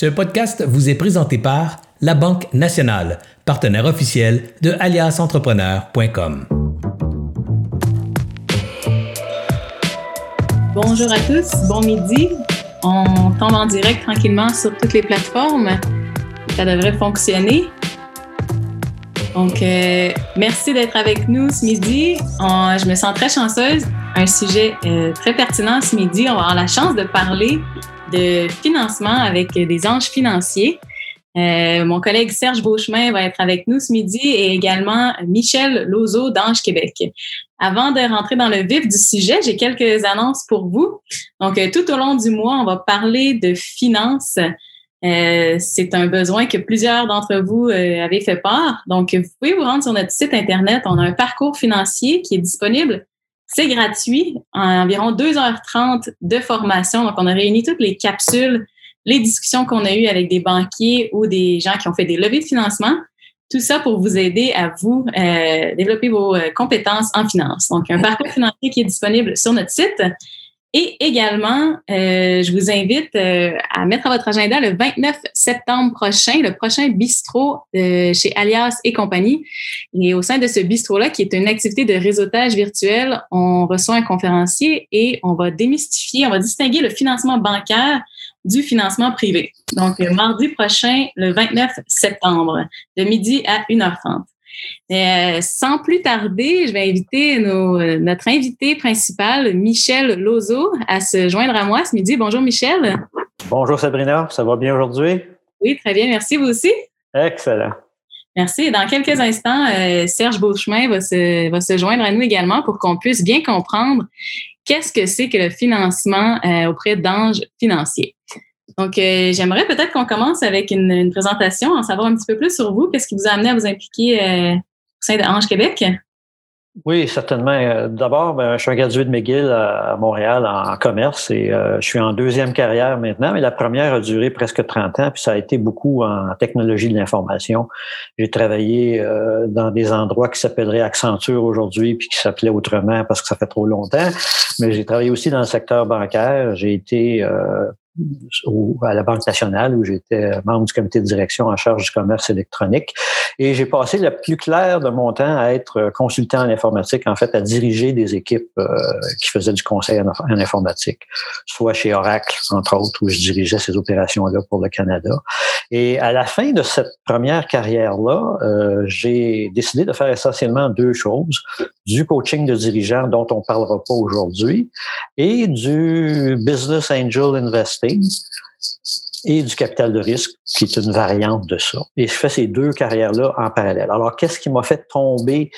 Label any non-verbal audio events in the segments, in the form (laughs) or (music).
Ce podcast vous est présenté par La Banque Nationale, partenaire officiel de aliasentrepreneur.com. Bonjour à tous, bon midi. On tombe en direct tranquillement sur toutes les plateformes. Ça devrait fonctionner. Donc, euh, merci d'être avec nous ce midi. je me sens très chanceuse. Un sujet euh, très pertinent ce midi. On va avoir la chance de parler de financement avec des anges financiers. Euh, mon collègue Serge Beauchemin va être avec nous ce midi et également Michel Lozo d'Ange Québec. Avant de rentrer dans le vif du sujet, j'ai quelques annonces pour vous. Donc, euh, tout au long du mois, on va parler de finances. Euh, c'est un besoin que plusieurs d'entre vous avaient fait part. Donc, vous pouvez vous rendre sur notre site Internet. On a un parcours financier qui est disponible c'est gratuit, environ 2h30 de formation. Donc, on a réuni toutes les capsules, les discussions qu'on a eues avec des banquiers ou des gens qui ont fait des levées de financement. Tout ça pour vous aider à vous euh, développer vos euh, compétences en finance. Donc, un parcours financier qui est disponible sur notre site. Et également, euh, je vous invite euh, à mettre à votre agenda le 29 septembre prochain, le prochain bistrot euh, chez Alias et compagnie. Et au sein de ce bistrot-là, qui est une activité de réseautage virtuel, on reçoit un conférencier et on va démystifier, on va distinguer le financement bancaire du financement privé. Donc, mardi prochain, le 29 septembre, de midi à 1h30. Euh, sans plus tarder, je vais inviter notre invité principal, Michel Lozo, à se joindre à moi ce midi. Bonjour Michel. Bonjour Sabrina, ça va bien aujourd'hui? Oui, très bien, merci vous aussi. Excellent. Merci. Dans quelques instants, euh, Serge Beauchemin va se, va se joindre à nous également pour qu'on puisse bien comprendre qu'est-ce que c'est que le financement euh, auprès d'anges financiers. Donc, euh, j'aimerais peut-être qu'on commence avec une, présentation, en savoir un petit peu plus sur vous. Qu'est-ce qui vous a amené à vous impliquer euh, au sein de Québec? Oui, certainement. Euh, d'abord, ben, je suis un gradué de McGill à, Montréal en, commerce et je suis en deuxième carrière maintenant, mais la première a duré presque 30 ans, puis ça a été beaucoup en technologie de l'information. J'ai travaillé dans des endroits qui s'appelleraient Accenture aujourd'hui, puis qui s'appelaient autrement parce que ça fait trop longtemps, mais j'ai travaillé aussi dans le secteur bancaire. J'ai été à la Banque nationale où j'étais membre du comité de direction en charge du commerce électronique. Et j'ai passé le plus clair de mon temps à être consultant en informatique, en fait, à diriger des équipes euh, qui faisaient du conseil en, informatique, soit chez Oracle, entre autres, où je dirigeais ces opérations-là pour le Canada. Et à la fin de cette première carrière-là, euh, j'ai décidé de faire essentiellement deux choses. Du coaching de dirigeants dont on parlera pas aujourd'hui et du business angel investing et du capital de risque, qui est une variante de ça. Et je fais ces deux carrières-là en parallèle. Alors, qu'est-ce qui m'a fait tomber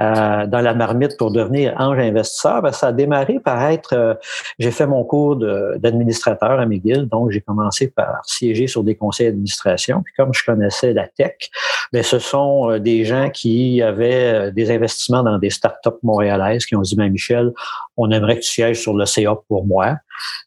euh, dans la marmite pour devenir ange investisseur? Ben, ça a démarré par être, euh, j'ai fait mon cours d'administrateur à McGill, donc j'ai commencé par siéger sur des conseils d'administration. Puis comme je connaissais la tech, ben, ce sont euh, des gens qui avaient des investissements dans des startups montréalaises qui ont dit, ben, Michel, on aimerait que tu sièges sur le CA pour moi.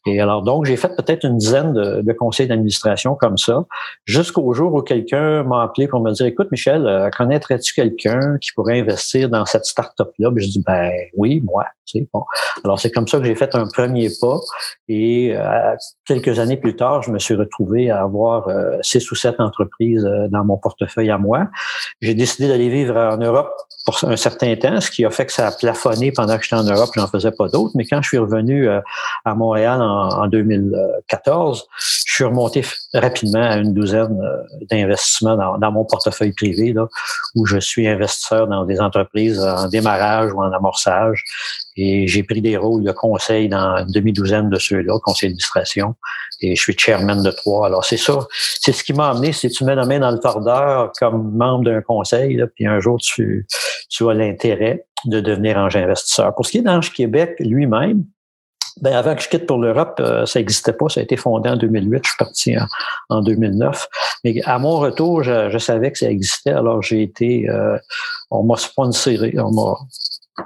Et alors, donc, j'ai fait peut-être une dizaine de, conseils d'administration comme ça, jusqu'au jour où quelqu'un m'a appelé pour me dire, écoute, Michel, euh, connaîtrais-tu quelqu'un qui pourrait investir dans cette start-up-là? je dis, ben oui, moi. C'est bon. Alors, c'est comme ça que j'ai fait un premier pas. Et euh, quelques années plus tard, je me suis retrouvé à avoir euh, six ou sept entreprises dans mon portefeuille à moi. J'ai décidé d'aller vivre en Europe pour un certain temps, ce qui a fait que ça a plafonné pendant que j'étais en Europe, j'en faisais pas d'autres. Mais quand je suis revenu à Montréal, en, 2014, je suis remonté rapidement à une douzaine euh, d'investissements dans, mon portefeuille privé, là, où je suis investisseur dans des entreprises en démarrage ou en amorçage. Et j'ai pris des rôles de conseil dans une demi-douzaine de ceux-là, conseil d'administration. Et je suis chairman de trois. Alors, c'est ça. C'est ce qui m'a amené. Si tu mets la main dans le tordeur comme membre d'un conseil, là, puis un jour, tu, tu as l'intérêt de devenir ange investisseur. Pour ce qui est d'Ange Québec lui-même, ben, avant que je quitte pour l'Europe, euh, ça n'existait pas. Ça a été fondé en 2008. Je suis parti en, 2009. Mais à mon retour, je, savais que ça existait. Alors, j'ai été... Euh, on m'a sponsoré, on m'a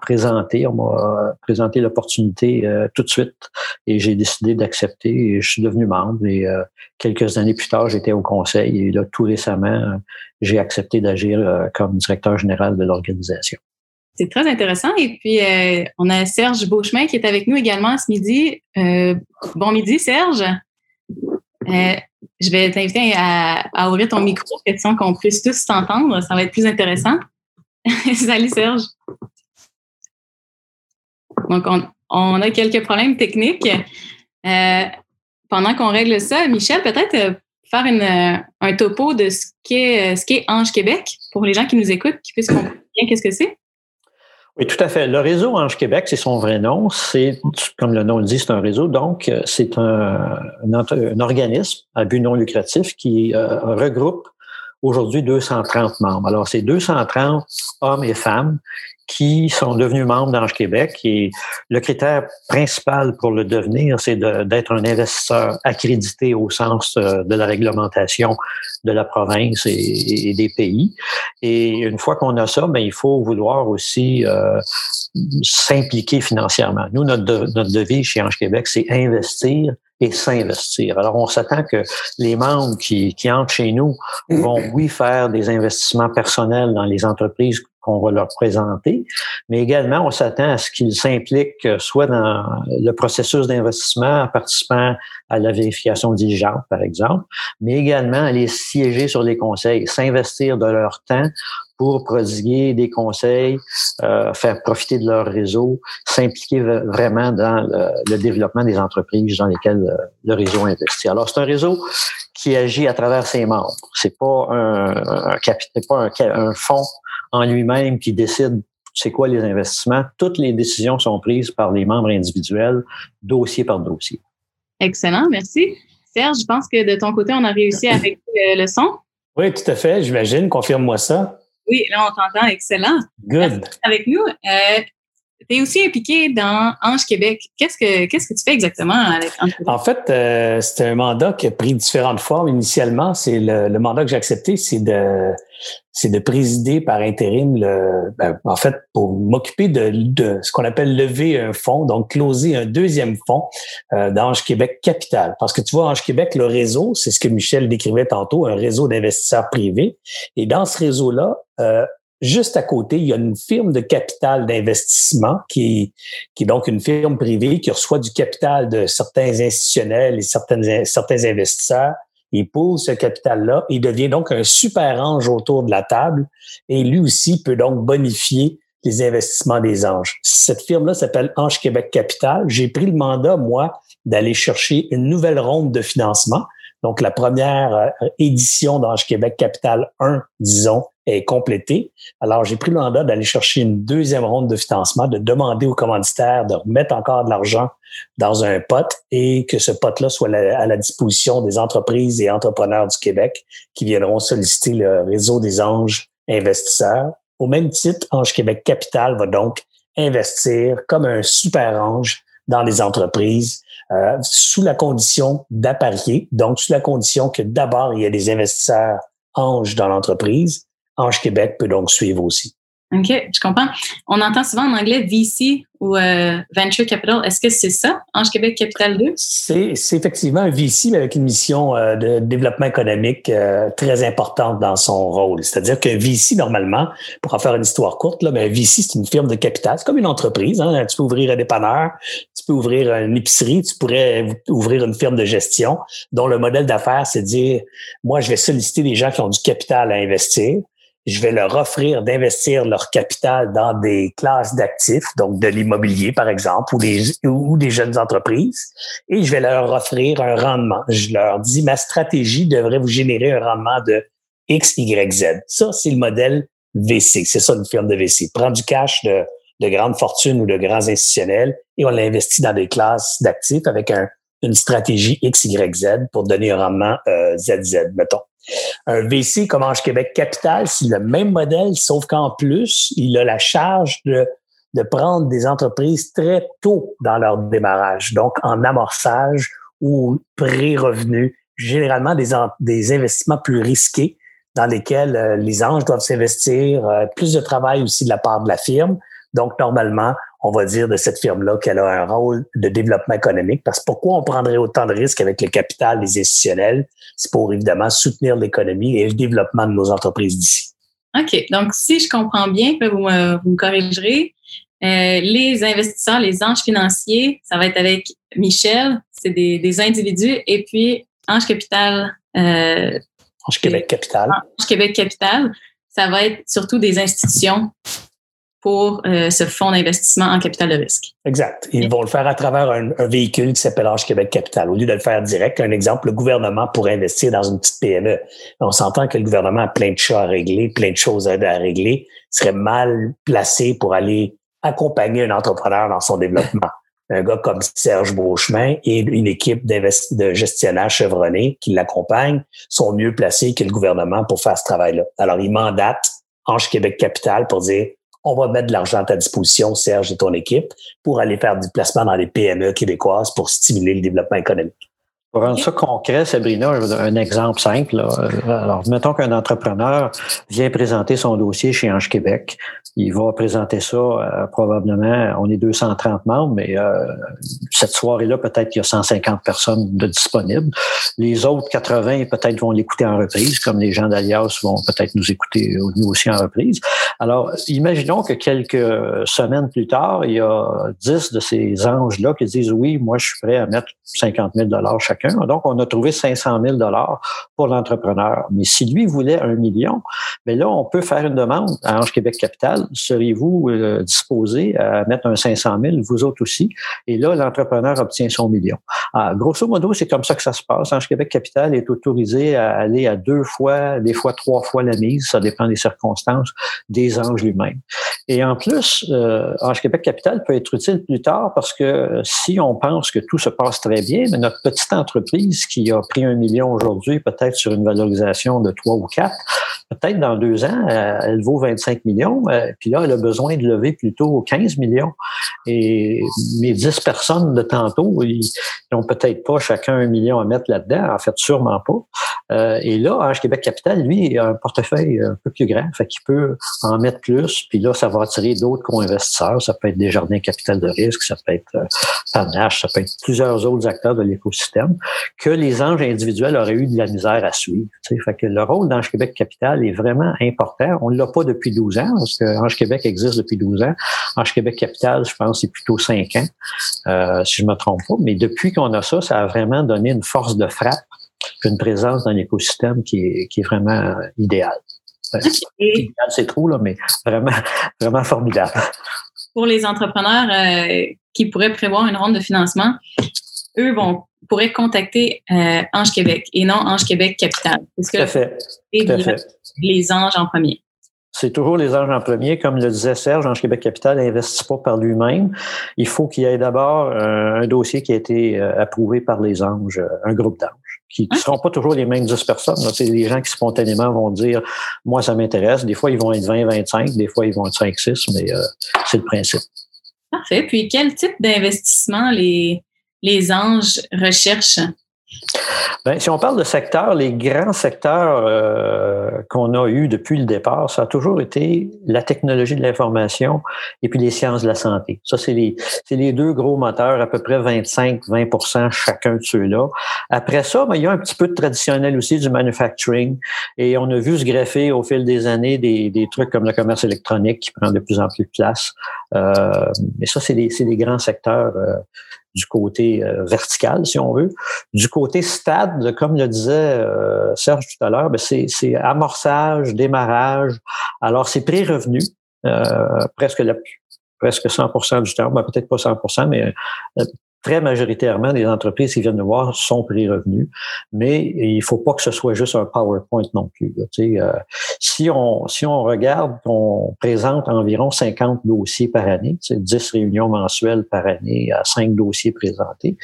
présenté, on m'a présenté l'opportunité euh, tout de suite et j'ai décidé d'accepter et je suis devenu membre et quelques années plus tard, j'étais au conseil et là, tout récemment, j'ai accepté d'agir comme directeur général de l'organisation. C'est très intéressant. Et puis, euh, on a Serge Beauchemin qui est avec nous également ce midi. Euh, bon midi, Serge. Euh, je vais t'inviter à, ouvrir ton micro, question qu'on puisse tous t'entendre. Ça va être plus intéressant. (laughs) Salut Serge. Donc, on, a quelques problèmes techniques. Euh, pendant qu'on règle ça, Michel, peut-être euh, faire une, un topo de ce qu'est, Ange Québec pour les gens qui nous écoutent, qui puissent comprendre bien qu'est-ce que c'est. Oui, tout à fait. Le réseau Ange Québec, c'est son vrai nom. C'est, comme le nom le dit, c'est un réseau. Donc, euh, c'est un, organisme à but non lucratif qui euh, regroupe aujourd'hui 230 membres. Alors, c'est 230 hommes et femmes qui sont devenus membres d'Ange Québec. Et le critère principal pour le devenir, c'est d'être un investisseur accrédité au sens euh, de la réglementation de la province et, des pays. Et une fois qu'on a ça, ben, il faut vouloir aussi euh, s'impliquer financièrement. Nous, notre, notre devise chez Ange Québec, c'est investir et s'investir. Alors, on s'attend que les membres qui, qui entrent chez nous vont, oui, faire des investissements personnels dans les entreprises qu'on va leur présenter, mais également, on s'attend à ce qu'ils s'impliquent euh, soit dans le processus d'investissement en participant à la vérification diligente, par exemple, mais également à les siéger sur les conseils, s'investir de leur temps pour prodiguer des conseils, euh, faire profiter de leur réseau, s'impliquer vraiment dans le, développement des entreprises dans lesquelles euh, le, réseau investit. Alors, c'est un réseau qui agit à travers ses membres. C'est pas un, un, pas un, un fonds en lui-même qui décide c'est quoi les investissements. Toutes les décisions sont prises par les membres individuels, dossier par dossier. Excellent, merci. Serge, je pense que de ton côté, on a réussi avec (clears throat) le son. Oui, tout à fait, j'imagine. Confirme-moi ça. Oui, là, on t'entend. Excellent. Good. avec nous. Euh, tu es aussi impliqué dans Ange Québec. Qu'est-ce que, qu'est-ce que tu fais exactement avec Ange Québec? En fait, euh, c'est un mandat qui a pris différentes formes. Initialement, c'est le, le mandat que j'ai accepté, c'est de c'est de présider par intérim le, ben, en fait, pour m'occuper de, de, ce qu'on appelle lever un fonds, donc closer un deuxième fonds euh, d'Ange Québec Capital. Parce que tu vois, Ange Québec, le réseau, c'est ce que Michel décrivait tantôt, un réseau d'investisseurs privés. Et dans ce réseau-là, euh, Juste à côté, il y a une firme de capital d'investissement qui, qui est donc une firme privée qui reçoit du capital de certains institutionnels et certains, certains investisseurs. Il pose ce capital-là et devient donc un super ange autour de la table et lui aussi peut donc bonifier les investissements des anges. Cette firme-là s'appelle Ange Québec Capital. J'ai pris le mandat, moi, d'aller chercher une nouvelle ronde de financement. Donc, la première euh, édition d'Ange Québec Capital 1, disons, est complétée. Alors, j'ai pris le mandat d'aller chercher une deuxième ronde de financement, de demander aux commanditaires de remettre encore de l'argent dans un pot et que ce pot-là soit à la disposition des entreprises et entrepreneurs du Québec qui viendront solliciter le réseau des anges investisseurs. Au même titre, Ange Québec Capital va donc investir comme un super ange dans les entreprises euh, sous la condition d'apparier, donc sous la condition que d'abord il y a des investisseurs anges dans l'entreprise Ange Québec peut donc suivre aussi. OK, je comprends. On entend souvent en anglais VC ou euh, Venture Capital. Est-ce que c'est ça, Ange Québec Capital 2? C'est, effectivement un VC, mais avec une mission euh, de développement économique euh, très importante dans son rôle. C'est-à-dire que VC, normalement, pour en faire une histoire courte, là, mais VC, c'est une firme de capital. C'est comme une entreprise. Hein? Tu peux ouvrir un dépanneur, tu peux ouvrir une épicerie, tu pourrais ouvrir une firme de gestion dont le modèle d'affaires, c'est de dire, moi, je vais solliciter des gens qui ont du capital à investir je vais leur offrir d'investir leur capital dans des classes d'actifs, donc de l'immobilier par exemple, ou des, ou des jeunes entreprises, et je vais leur offrir un rendement. Je leur dis, ma stratégie devrait vous générer un rendement de X, Y, Z. Ça, c'est le modèle VC. C'est ça une firme de VC. Prend du cash de, de grandes fortunes ou de grands institutionnels et on l'investit dans des classes d'actifs avec un, une stratégie X, Y, Z pour donner un rendement euh, ZZ, mettons. Un VC comme Ange Québec Capital, c'est le même modèle, sauf qu'en plus, il a la charge de, prendre des entreprises très tôt dans leur démarrage, donc en amorçage ou pré-revenu, généralement des, des investissements plus risqués dans lesquels euh, les anges doivent s'investir, euh, plus de travail aussi de la part de la firme. Donc, normalement, on va dire de cette firme-là qu'elle a un rôle de développement économique. Parce que pourquoi on prendrait autant de risques avec le capital des institutionnels? C'est pour évidemment soutenir l'économie et le développement de nos entreprises d'ici. OK. Donc, si je comprends bien, vous me, vous me corrigerez, euh, les investisseurs, les anges financiers, ça va être avec Michel, c'est des, des individus, et puis Ange Capital euh, Ange Québec Capital. Ange Québec Capital, ça va être surtout des institutions pour euh, ce fonds d'investissement en capital de risque. Exact. Ils vont le faire à travers un, véhicule qui s'appelle Ange Québec Capital. Au lieu de le faire direct, un exemple, le gouvernement pourrait investir dans une petite PME. On s'entend que le gouvernement a plein de chats à régler, plein de choses à régler, serait mal placé pour aller accompagner un entrepreneur dans son développement. un gars comme Serge Beauchemin et une équipe de gestionnaires chevronnés qui l'accompagnent sont mieux placés que le gouvernement pour faire ce travail-là. Alors, ils mandatent Ange Québec Capital pour dire on va mettre de l'argent à ta disposition, Serge et ton équipe, pour aller faire du placement dans les PME québécoises pour stimuler le développement économique. Pour rendre ça concret, Sabrina, un exemple simple. Alors, mettons qu'un entrepreneur vient présenter son dossier chez Ange Québec. Il va présenter ça euh, probablement, on est 230 membres, mais euh, cette soirée-là, peut-être qu'il y a 150 personnes de disponibles. Les autres 80, peut-être, vont l'écouter en reprise, comme les gens d'Alias vont peut-être nous écouter nous aussi en reprise. Alors, imaginons que quelques semaines plus tard, il y a 10 de ces anges-là qui disent, oui, moi, je suis prêt à mettre 50 000 chacun. Donc, on a trouvé 500 000 pour l'entrepreneur. Mais si lui voulait un million, bien là, on peut faire une demande à Ange Québec Capital. Seriez-vous euh, disposé à mettre un 500 000, vous autres aussi? Et là, l'entrepreneur obtient son million. Ah, grosso modo, c'est comme ça que ça se passe. Ange Québec Capital est autorisé à aller à deux fois, des fois trois fois la mise. Ça dépend des circonstances des anges lui-même. Et en plus, euh, Ange Québec Capital peut être utile plus tard parce que euh, si on pense que tout se passe très bien, mais notre petite entreprise qui a pris un million aujourd'hui, peut-être sur une valorisation de trois ou quatre, peut-être dans deux ans, euh, elle vaut 25 millions, euh, puis là, elle a besoin de lever plutôt 15 millions. Et mes 10 personnes de tantôt, ils n'ont peut-être pas chacun un million à mettre là-dedans, en fait, sûrement pas. Euh, et là, Ange Québec Capital, lui, a un portefeuille un peu plus grand, fait qu'il peut en mettre plus, puis là, ça va attirer d'autres co-investisseurs. Ça peut être des jardins capital de risque, ça peut être Panache, ça peut être plusieurs autres acteurs de l'écosystème que les anges individuels auraient eu de la misère à suivre. Fait que le rôle d'Ange Québec Capital est vraiment important. On ne l'a pas depuis 12 ans, parce que Ange Québec existe depuis 12 ans. Ange Québec Capital, je pense, c'est plutôt 5 ans, euh, si je me trompe pas. Mais depuis qu'on a ça, ça a vraiment donné une force de frappe, une présence dans l'écosystème qui est, qui est vraiment euh, idéale. C'est trop, là, mais vraiment, (laughs) vraiment formidable. Pour les entrepreneurs euh, qui pourraient prévoir une ronde de financement, eux vont pourraient contacter euh, Ange Québec et non Ange Québec Capital. Tout à fait. Tout à fait. Les anges en premier. C'est toujours les anges en premier. Comme le disait Serge, Ange Québec Capital n'investit pas par lui-même. Il faut qu'il y ait d'abord euh, un, dossier qui a été euh, approuvé par les anges, un groupe d'anges, qui ne seront pas toujours les mêmes 10 personnes. C'est les gens qui spontanément vont dire Moi, ça m'intéresse. Des fois, ils vont être 20, 25, des fois, ils vont être 5, 6, mais c'est le principe. Parfait. Puis, quel type d'investissement les, les anges recherchent? Bien, si on parle de secteurs, les grands secteurs euh, qu'on a eus depuis le départ, ça a toujours été la technologie de l'information et puis les sciences de la santé. Ça, c'est les, les deux gros moteurs, à peu près 25-20% chacun de ceux-là. Après ça, ben, il y a un petit peu de traditionnel aussi du manufacturing et on a vu se greffer au fil des années des, des trucs comme le commerce électronique qui prend de plus en plus de place. Euh, mais ça, c'est des grands secteurs euh, du côté euh, vertical, si on veut. Du côté stade, comme le disait euh, Serge tout à l'heure, ben, c'est amorçage, démarrage. Alors, c'est pré-revenu, euh, presque la, presque 100 du temps, ben, peut-être pas 100 mais très majoritairement, les entreprises qui viennent nous voir sont pré-revenus, mais il faut pas que ce soit juste un PowerPoint non plus. Euh, si, on, si on regarde qu'on présente environ 50 dossiers par année, 10 réunions mensuelles par année à 5 dossiers présentés,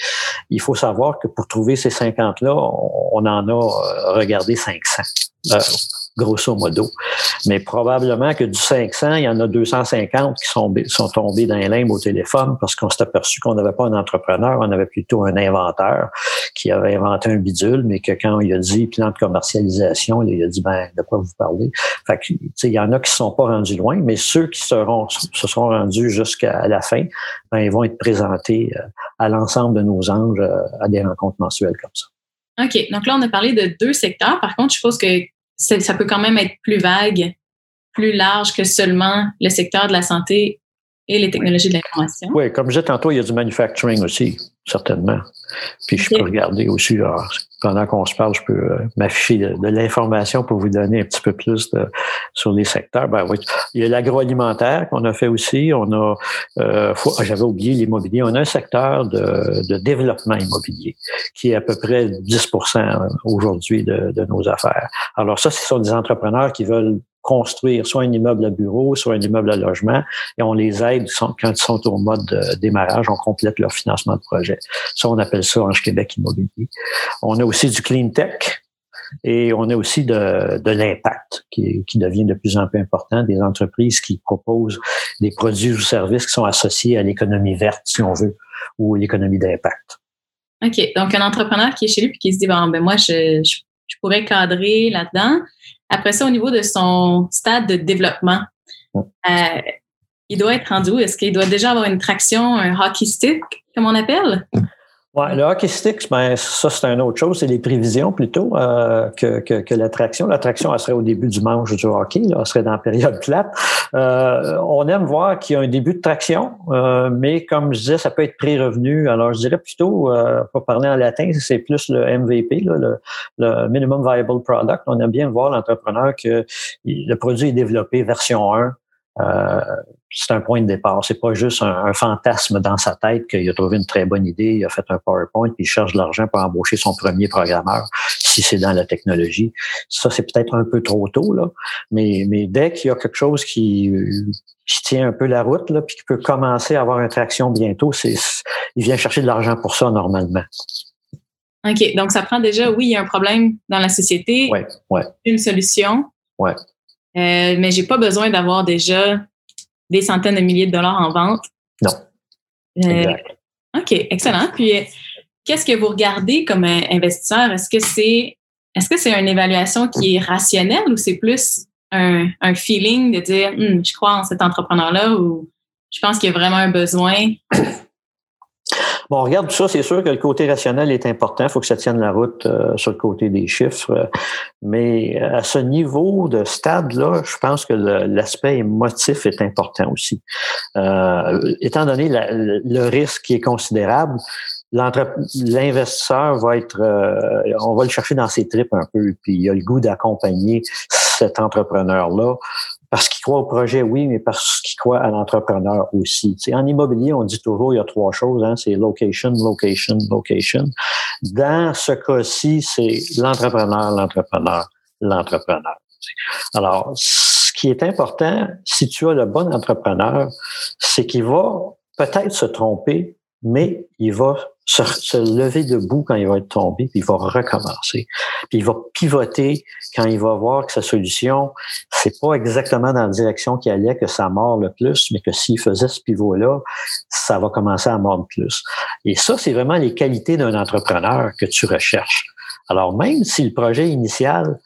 il faut savoir que pour trouver ces 50-là, on, en a euh, regardé 500 grosso modo. Mais probablement que du 500, il y en a 250 qui sont, sont tombés dans les limbes au téléphone parce qu'on s'est aperçu qu'on n'avait pas un entrepreneur, on avait plutôt un inventeur qui avait inventé un bidule, mais que quand il a dit plan de commercialisation, il a dit, ben, de quoi vous parlez? Fait que, il y en a qui ne sont pas rendus loin, mais ceux qui seront, se sont rendus jusqu'à la fin, ben, ils vont être présentés euh, à l'ensemble de nos anges euh, à des rencontres mensuelles comme ça. OK. Donc là, on a parlé de deux secteurs. Par contre, je suppose que ça peut quand même être plus vague, plus large que seulement le secteur de la santé et les technologies de l'information. Oui, comme je disais tantôt, il y a du manufacturing aussi, certainement. Puis je peux regarder aussi pendant qu'on se parle, je peux euh, m'afficher de, l'information pour vous donner un petit peu plus sur les secteurs. Ben oui, il y a l'agroalimentaire qu'on a fait aussi. On a, euh, ah, j'avais oublié l'immobilier. On a un secteur de, de, développement immobilier qui est à peu près 10 aujourd'hui de, de nos affaires. Alors ça, ce sont des entrepreneurs qui veulent construire soit un immeuble à bureau, soit un immeuble à logement, et on les aide quand ils sont au mode de démarrage, on complète leur financement de projet. Ça, on appelle ça Ange Québec Immobilier. On a aussi du clean tech. Et on a aussi de, de l'impact qui, qui devient de plus en plus important, des entreprises qui proposent des produits ou services qui sont associés à l'économie verte, si on veut, ou l'économie d'impact. OK. Donc, un entrepreneur qui est chez lui et qui se dit, bon, ben moi, je, je pourrais cadrer là-dedans. Après ça, au niveau de son stade de développement, euh, il doit être rendu où? Est-ce qu'il doit déjà avoir une traction, un hockey stick, comme on appelle? Ouais, le hockey stick, ben, ça, c'est une autre chose. C'est les prévisions plutôt euh, que, que, que l'attraction. L'attraction, elle serait au début du manche du hockey. Là, elle serait dans la période plate. Euh, on aime voir qu'il y a un début de traction, euh, mais comme je disais, ça peut être pré-revenu. Alors, je dirais plutôt, euh, pour parler en latin, c'est plus le MVP, là, le, le, Minimum Viable Product. On aime bien voir l'entrepreneur que le produit est développé version 1 euh, c'est un point de départ. C'est pas juste un, fantasme dans sa tête qu'il a trouvé une très bonne idée, il a fait un PowerPoint, puis il cherche de l'argent pour embaucher son premier programmeur, si c'est dans la technologie. Ça, c'est peut-être un peu trop tôt, là. Mais, mais dès qu'il y a quelque chose qui, qui tient un peu la route, là, puis qui peut commencer à avoir une traction bientôt, c'est, il vient chercher de l'argent pour ça normalement. OK. Donc, ça prend déjà, oui, il y a un problème dans la société. Ouais, ouais. Une solution. Ouais. Euh, mais j'ai pas besoin d'avoir déjà des centaines de milliers de dollars en vente. Non. Euh, OK, excellent. Puis, euh, qu'est-ce que vous regardez comme investisseur? Est-ce que c'est est-ce que c'est une évaluation qui est rationnelle ou c'est plus un, un, feeling de dire hum, je crois en cet entrepreneur-là ou je pense qu'il y a vraiment un besoin? Bon, on regarde tout ça, c'est sûr que le côté rationnel est important. Il faut que ça tienne la route euh, sur le côté des chiffres. Mais euh, à ce niveau de stade-là, je pense que l'aspect émotif est important aussi. Euh, étant donné le risque qui est considérable, l'investisseur va être, on va le chercher dans ses tripes un peu, puis il a le goût d'accompagner cet entrepreneur-là parce qu'il croit au projet, oui, mais parce qu'il croit à l'entrepreneur aussi. en immobilier, on dit toujours il y a trois choses, hein, c'est location, location, location. Dans ce cas-ci, c'est l'entrepreneur, l'entrepreneur, l'entrepreneur. Alors, ce qui est important, si tu as le bon entrepreneur, c'est qu'il va peut-être se tromper, mais il va se, lever debout quand il va être tombé, puis il va recommencer. Puis il va pivoter quand il va voir que sa solution, c'est pas exactement dans la direction qu'il allait que ça mord le plus, mais que s'il faisait ce pivot-là, ça va commencer à mordre plus. Et ça, c'est vraiment les qualités d'un entrepreneur que tu recherches. Alors, même si le projet initial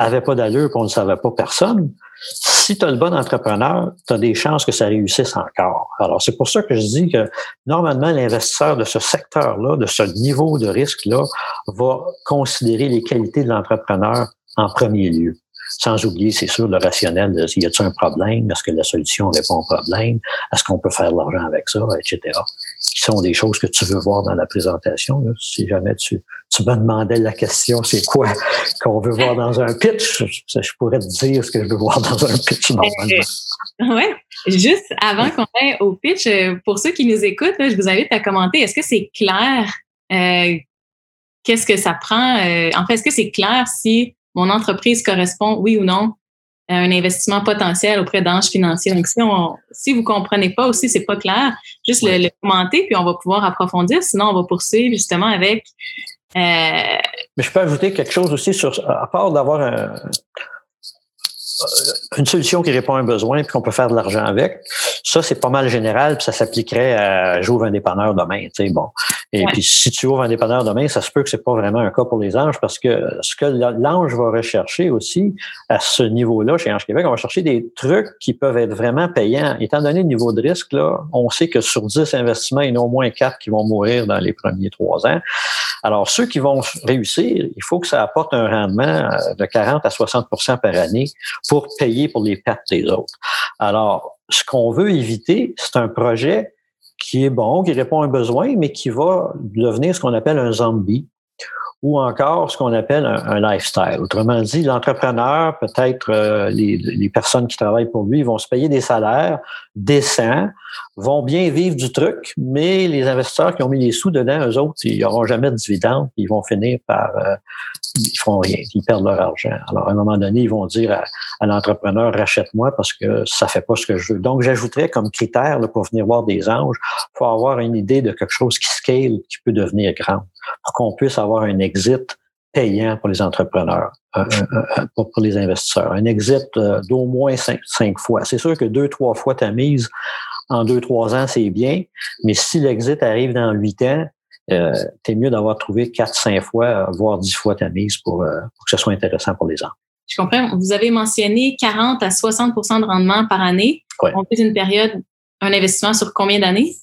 avait pas d'allure qu'on ne savait pas personne, si tu as le bon entrepreneur, tu as des chances que ça réussisse encore. Alors, c'est pour ça que je dis que normalement, l'investisseur de ce secteur-là, de ce niveau de risque-là, va considérer les qualités de l'entrepreneur en premier lieu. Sans oublier, c'est sûr, le rationnel de y a-t-il un problème? Est-ce que la solution répond au problème? Est-ce qu'on peut faire de l'argent avec ça? Etc. Qui sont des choses que tu veux voir dans la présentation. Si jamais tu, tu me demandais la question, c'est quoi qu'on veut voir dans un pitch? Je, pourrais te dire ce que je veux voir dans un pitch (laughs) normalement. Oui. Juste avant qu'on aille au pitch, euh, pour ceux qui nous écoutent, je vous invite à commenter. Est-ce que c'est clair? Euh, qu'est-ce que ça prend? Euh, en fait, est-ce que c'est clair si mon entreprise correspond, oui ou non, un investissement potentiel auprès d'Ange Financier. Donc, si, on, si vous comprenez pas aussi, c'est pas clair, juste le, commenter, puis on va pouvoir approfondir. Sinon, on va poursuivre justement avec. Euh, Mais je peux ajouter quelque chose aussi sur, à part d'avoir un, une solution qui répond à un besoin et qu'on peut faire de l'argent avec, ça, c'est pas mal général, puis ça s'appliquerait à j'ouvre un dépanneur demain. Tu sais, bon. Et puis si tu ouvres un dépanneur demain, ça se peut que c'est pas vraiment un cas pour les anges parce que ce que l'ange va rechercher aussi à ce niveau-là, chez Ange Québec, on va chercher des trucs qui peuvent être vraiment payants. Étant donné le niveau de risque, là, on sait que sur 10 investissements, il y en a au moins 4 qui vont mourir dans les premiers trois ans. Alors, ceux qui vont réussir, il faut que ça apporte un rendement de 40 à 60% par année pour payer pour les pertes des autres. Alors, ce qu'on veut éviter, c'est un projet qui est bon, qui répond à un besoin, mais qui va devenir ce qu'on appelle un zombie ou encore ce qu'on appelle un, lifestyle. Autrement dit, l'entrepreneur, peut-être euh, les, les, personnes qui travaillent pour lui, vont se payer des salaires décents, vont bien vivre du truc, mais les investisseurs qui ont mis les sous dedans, eux autres, ils n'auront jamais de dividendes, ils vont finir par... Euh, ils font rien, ils perdent leur argent. Alors, à un moment donné, ils vont dire à, l'entrepreneur, rachète-moi parce que ça fait pas ce que je veux. Donc, j'ajouterais comme critère là, pour venir voir des anges, faut avoir une idée de quelque chose qui scale, qui peut devenir grand, pour qu'on puisse avoir un exit payant pour les entrepreneurs, pour, les investisseurs. Un exit euh, d'au moins cinq, cinq fois. C'est sûr que deux, trois fois ta mise en deux, trois ans, c'est bien, mais si l'exit arrive dans huit ans, euh, t'es mieux d'avoir trouvé quatre, cinq fois, voire dix fois ta mise pour, euh, pour que ce soit intéressant pour les gens. Je comprends. Vous avez mentionné 40 à 60% de rendement par année. On fait une période, un investissement sur combien d'années?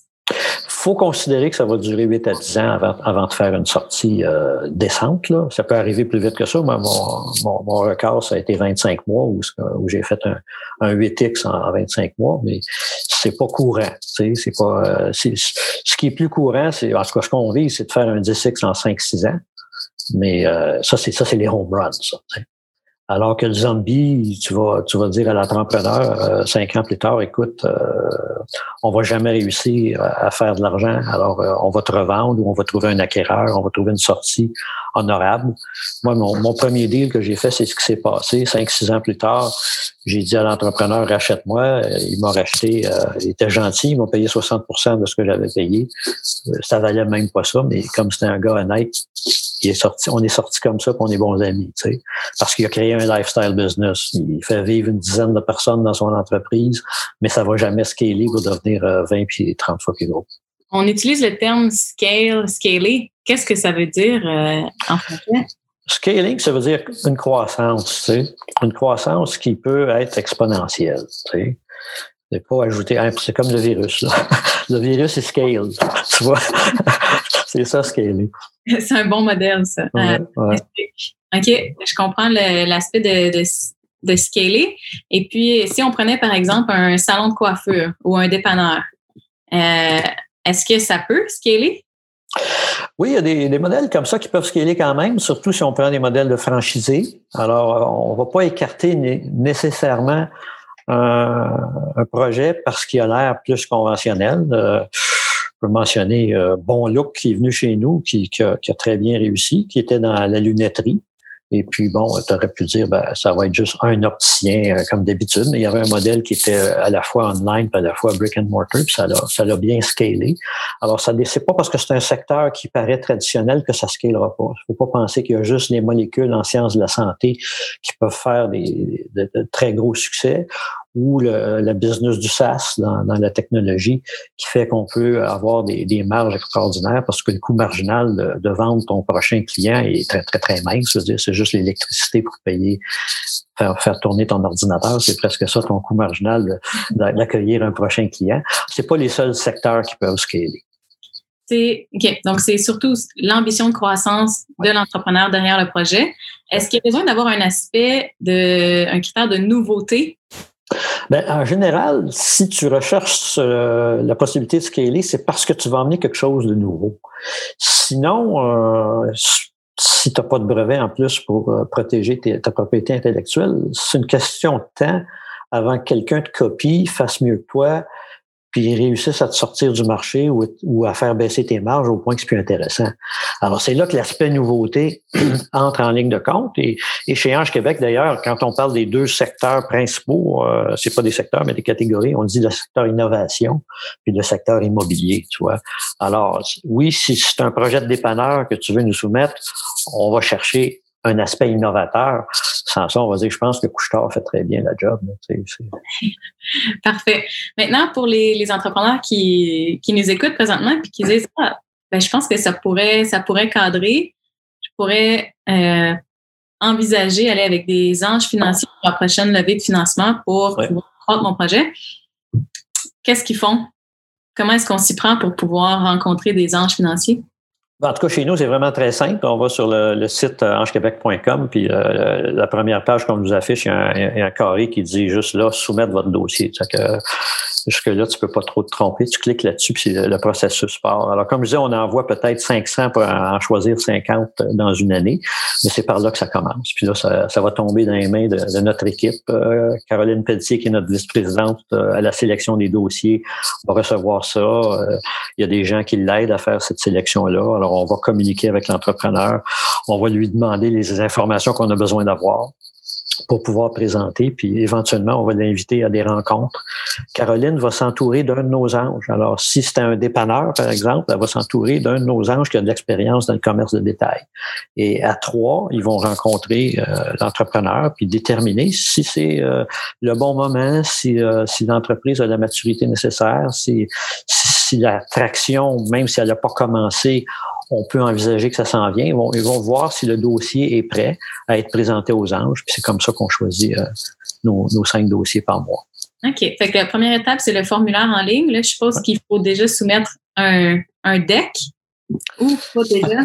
Faut considérer que ça va durer 8 à 10 ans avant, avant de faire une sortie euh, décente. Là. Ça peut arriver plus vite que ça. Moi, mon, mon, mon record, ça a été 25 mois où, j'ai fait un, un 8X en, 25 mois, mais c'est pas courant. C'est pas. Euh, ce qui est plus courant, c'est en tout cas ce qu'on vit, c'est de faire un 10X en 5-6 ans. Mais euh, ça, c'est ça, c'est les home runs. Ça, alors que le zombie, tu vas, tu vas dire à l'entrepreneur euh, cinq ans plus tard, écoute, euh, on va jamais réussir à faire de l'argent. Alors, euh, on va te revendre ou on va trouver un acquéreur, on va trouver une sortie honorable. Moi, mon, premier deal que j'ai fait, c'est ce qui s'est passé. Cinq, six ans plus tard, j'ai dit à l'entrepreneur, rachète-moi. Il m'a racheté. il était gentil. Il m'a payé 60% de ce que j'avais payé. Ça valait même pas ça, mais comme c'était un gars honnête, il est sorti, on est sorti comme ça, qu'on on est bons amis, tu sais, parce qu'il a créé un lifestyle business. Il fait vivre une dizaine de personnes dans son entreprise, mais ça va jamais scaler pour devenir 20 euh, puis 30 fois plus gros. On utilise le terme scale, scaler. Qu'est-ce que ça veut dire euh, en français? Scaling, ça veut dire une croissance, tu sais, une croissance qui peut être exponentielle, tu sais. C'est pas ajouter, c'est comme le virus, là. (laughs) Le virus est scale, tu vois. (laughs) c'est ça, scaling. C'est un bon modèle, ça. Euh, OK, je comprends l'aspect de, de, scaler. Et puis, si on prenait par exemple un salon de coiffure ou un dépanneur, euh, est-ce que ça peut scaler? Oui, il y a des, modèles comme ça qui peuvent scaler quand même, surtout si on prend des modèles de franchisés. Alors, on ne va pas écarter nécessairement un, projet parce qu'il a l'air plus conventionnel. Euh, je peux mentionner euh, Bon Look qui est venu chez nous, qui, a, très bien réussi, qui était dans la lunetterie. Et puis, bon, tu aurais pu dire, ben, ça va être juste un opticien euh, comme d'habitude, mais il y avait un modèle qui était euh, à la fois online et à la fois brick and mortar, puis ça l'a, ça l'a bien scalé. Alors, ça c'est pas parce que c'est un secteur qui paraît traditionnel que ça scalera pas. Il faut pas penser qu'il y a juste les molécules en sciences de la santé qui peuvent faire des, de très gros succès ou le, business du SaaS dans, la technologie qui fait qu'on peut avoir des, marges extraordinaires parce que le coût marginal de, vendre ton prochain client est très, très, très mince. C'est juste l'électricité pour payer, faire, faire tourner ton ordinateur. C'est presque ça ton coût marginal d'accueillir un prochain client. C'est pas les seuls secteurs qui peuvent scaler. C'est, OK. Donc, c'est surtout l'ambition de croissance de l'entrepreneur derrière le projet. Est-ce qu'il y a besoin d'avoir un aspect de, un critère de nouveauté ben, en général, si tu recherches euh, la possibilité de scaler, c'est parce que tu vas emmener quelque chose de nouveau. Sinon, euh, si tu n'as pas de brevet en plus pour euh, protéger ta propriété intellectuelle, c'est une question de temps avant que quelqu'un te copie, fasse mieux que toi, puis ils réussissent à te sortir du marché ou, à faire baisser tes marges au point que c'est plus intéressant. Alors, c'est là que l'aspect nouveauté (clears throat) entre en ligne de compte. Et, chez Ange Québec, d'ailleurs, quand on parle des deux secteurs principaux, euh, c'est pas des secteurs, mais des catégories, on dit le secteur innovation puis le secteur immobilier, tu vois. Alors, oui, si c'est un projet de dépanneur que tu veux nous soumettre, on va chercher un aspect innovateur. Sans ça, on va dire, je pense que Couchetard fait très bien la job. (laughs) Parfait. Maintenant, pour les, entrepreneurs qui, nous écoutent présentement et qui disent, ah, ben, je pense que ça pourrait, ça pourrait cadrer, je pourrais euh, envisager aller avec des anges financiers pour la prochaine levée de financement pour pouvoir croître mon projet. Qu'est-ce qu'ils font? Comment est-ce qu'on s'y prend pour pouvoir rencontrer des anges financiers? En tout cas, chez nous, c'est vraiment très simple. On va sur le, site euh, angequebec.com, puis euh, la première page qu'on nous affiche, il y, a un, carré qui dit juste là, soumettre votre dossier. Jusque-là, tu peux pas trop te tromper. Tu cliques là-dessus, puis le processus part. Alors, comme je disais, on envoie peut-être 500 pour en choisir 50 dans une année, mais c'est par là que ça commence. Puis là, ça, va tomber dans les mains de, notre équipe. Euh, Caroline Pelletier, qui est notre vice-présidente euh, à la sélection des dossiers, va recevoir ça. Euh, il y a des gens qui l'aident à faire cette sélection-là. Alors, on va communiquer avec l'entrepreneur. On va lui demander les informations qu'on a besoin d'avoir pour pouvoir présenter, puis éventuellement, on va l'inviter à des rencontres. Caroline va s'entourer d'un de nos anges. Alors, si c'est un dépanneur, par exemple, elle va s'entourer d'un de nos anges qui a de l'expérience dans le commerce de détail. Et à trois, ils vont rencontrer euh, l'entrepreneur, puis déterminer si c'est euh, le bon moment, si, euh, si l'entreprise a la maturité nécessaire, si, si la traction, même si elle n'a pas commencé, on peut envisager que ça s'en vient. Ils vont, ils vont voir si le dossier est prêt à être présenté aux anges. Puis c'est comme ça qu'on choisit euh, nos, nos, cinq dossiers par mois. OK. Fait que la première étape, c'est le formulaire en ligne. Là, je suppose qu'il faut déjà soumettre un, un deck déjà?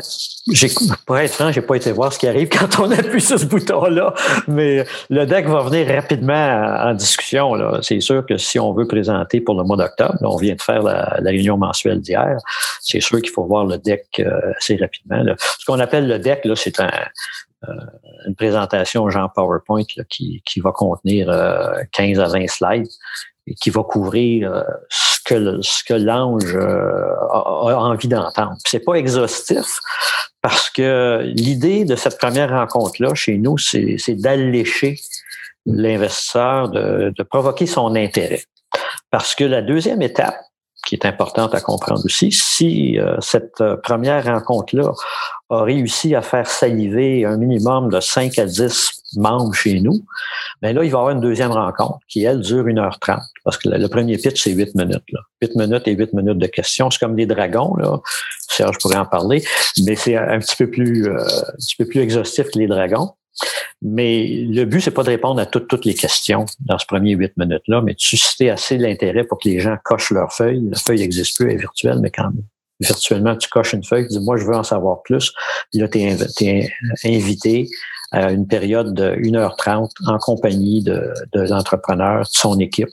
Pour être franc, j'ai pas été voir ce qui arrive quand on (laughs) appuie sur ce bouton-là, mais le deck va venir rapidement en discussion. C'est sûr que si on veut présenter pour le mois d'octobre, on vient de faire la, réunion mensuelle d'hier, c'est sûr qu'il faut voir le deck euh, assez rapidement. Ce qu'on appelle le deck, c'est euh, une présentation genre PowerPoint qui, qui, va contenir 15 euh, à 20 slides et qui va couvrir ce que l'ange euh, a, envie d'entendre. C'est pas exhaustif parce que l'idée de cette première rencontre-là chez nous, c'est d'allécher l'investisseur, de, de provoquer son intérêt. Parce que la deuxième étape, qui est importante à comprendre aussi, si euh, cette euh, première rencontre-là a réussi à faire saliver un minimum de 5 à 10 membres chez nous, bien là, il va y avoir une deuxième rencontre qui, elle, dure 1h30. Parce que le premier pitch, c'est 8 minutes. Là. 8 minutes et 8 minutes de questions. C'est comme des dragons, là. Serge pourrait en parler, mais c'est un petit peu plus euh, un petit peu plus exhaustif que les dragons. Mais le but, c'est pas de répondre à toutes, toutes les questions dans ce premier huit minutes-là, mais de susciter assez l'intérêt pour que les gens cochent leur feuille. La feuille n'existe plus, elle est virtuelle, mais quand. Virtuellement, tu coches une feuille, tu dis, moi, je veux en savoir plus. Là, tu es, invité une période de 1h30 en compagnie de, de l'entrepreneur, de son équipe.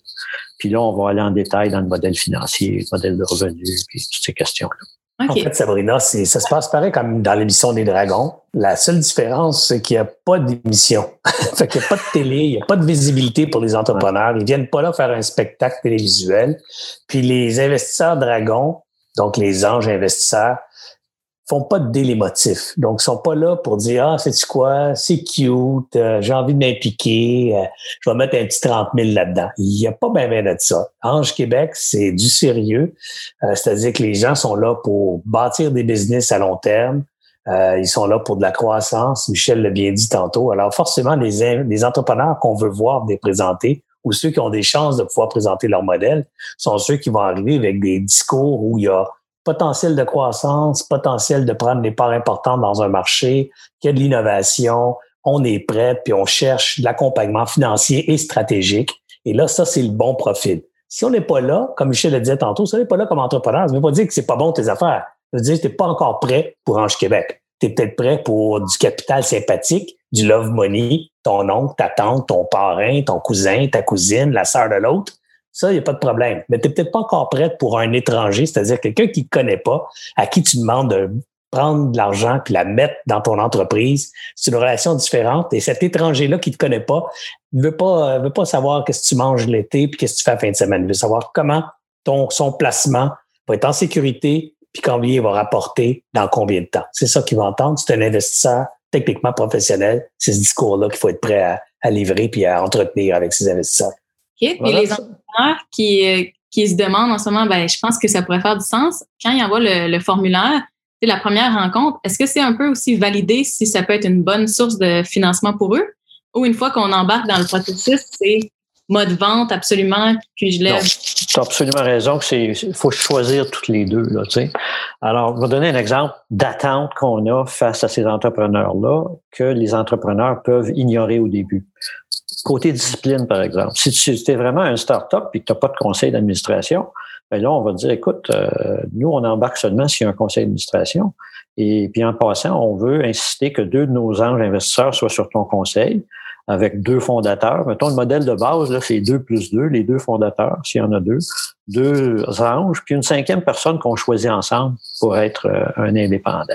Puis là, on va aller en détail dans le modèle financier, le modèle de revenus, puis toutes ces questions-là. En fait, Sabrina, ça se passe pareil comme dans l'émission des Dragons. La seule différence, c'est qu'il n'y a pas d'émission. (laughs) fait qu'il n'y a pas de télé, il n'y a pas de visibilité pour les entrepreneurs. Ils viennent pas là faire un spectacle télévisuel. Puis les investisseurs Dragons, donc les anges investisseurs, font pas de délémotif. Donc, ils sont pas là pour dire, ah, c'est quoi, c'est cute, euh, j'ai envie de m'impliquer, euh, je vais mettre un petit 30 000 là-dedans. Il n'y a pas bien bien de ça. Ange Québec, c'est du sérieux. Euh, c'est-à-dire que les gens sont là pour bâtir des business à long terme. ils sont là pour de la croissance. Michel l'a bien dit tantôt. Alors, forcément, les, les entrepreneurs qu'on veut voir des présenter ou ceux qui ont des chances de pouvoir présenter leur modèle sont ceux qui vont arriver avec des discours où il y a potentiel de croissance, potentiel de prendre des parts importantes dans un marché, qu'il y a de l'innovation, on est prêt, puis on cherche de l'accompagnement financier et stratégique. Et là, ça, c'est le bon profil. Si on n'est pas là, comme Michel le disait tantôt, si on n'est pas là comme entrepreneur, ça ne veut pas dire que c'est pas bon tes affaires. Ça veut dire que tu n'es pas encore prêt pour Ange Québec. Tu es peut-être prêt pour du capital sympathique, du love money, ton oncle, ta tante, ton parrain, ton cousin, ta cousine, la sœur de l'autre. Ça, il n'y a pas de problème. Mais tu n'es peut-être pas encore prête pour un étranger, c'est-à-dire quelqu'un qui ne connaît pas, à qui tu demandes de prendre de l'argent puis la mettre dans ton entreprise. C'est une relation différente. Et cet étranger-là qui ne te connaît pas ne veut pas, euh, veut pas savoir qu'est-ce que tu manges l'été puis qu'est-ce que tu fais à la fin de semaine. Il veut savoir comment ton, son placement va être en sécurité puis combien il va rapporter dans combien de temps. C'est ça qu'il va entendre. C'est un investisseur techniquement professionnel. C'est ce discours-là qu'il faut être prêt à, à livrer puis à entretenir avec ses investisseurs. Et les entrepreneurs qui, euh, qui se demandent en ce moment, ben, je pense que ça pourrait faire du sens. Quand ils envoient le, le formulaire, c'est la première rencontre. Est-ce que c'est un peu aussi validé si ça peut être une bonne source de financement pour eux? Ou une fois qu'on embarque dans le processus, c'est mode vente absolument, puis je lève? Tu as absolument raison que c'est faut choisir toutes les deux. Là, Alors, je vais donner un exemple d'attente qu'on a face à ces entrepreneurs-là que les entrepreneurs peuvent ignorer au début. Côté discipline, par exemple. Si tu es vraiment un start-up et que tu n'as pas de conseil d'administration, ben là, on va te dire, écoute, euh, nous, on embarque seulement s'il y a un conseil d'administration. Et puis en passant, on veut insister que deux de nos anges investisseurs soient sur ton conseil. Avec deux fondateurs. Mettons, le modèle de base, là, c'est deux plus deux, les deux fondateurs, s'il y en a deux, deux anges, puis une cinquième personne qu'on choisit ensemble pour être euh, un indépendant.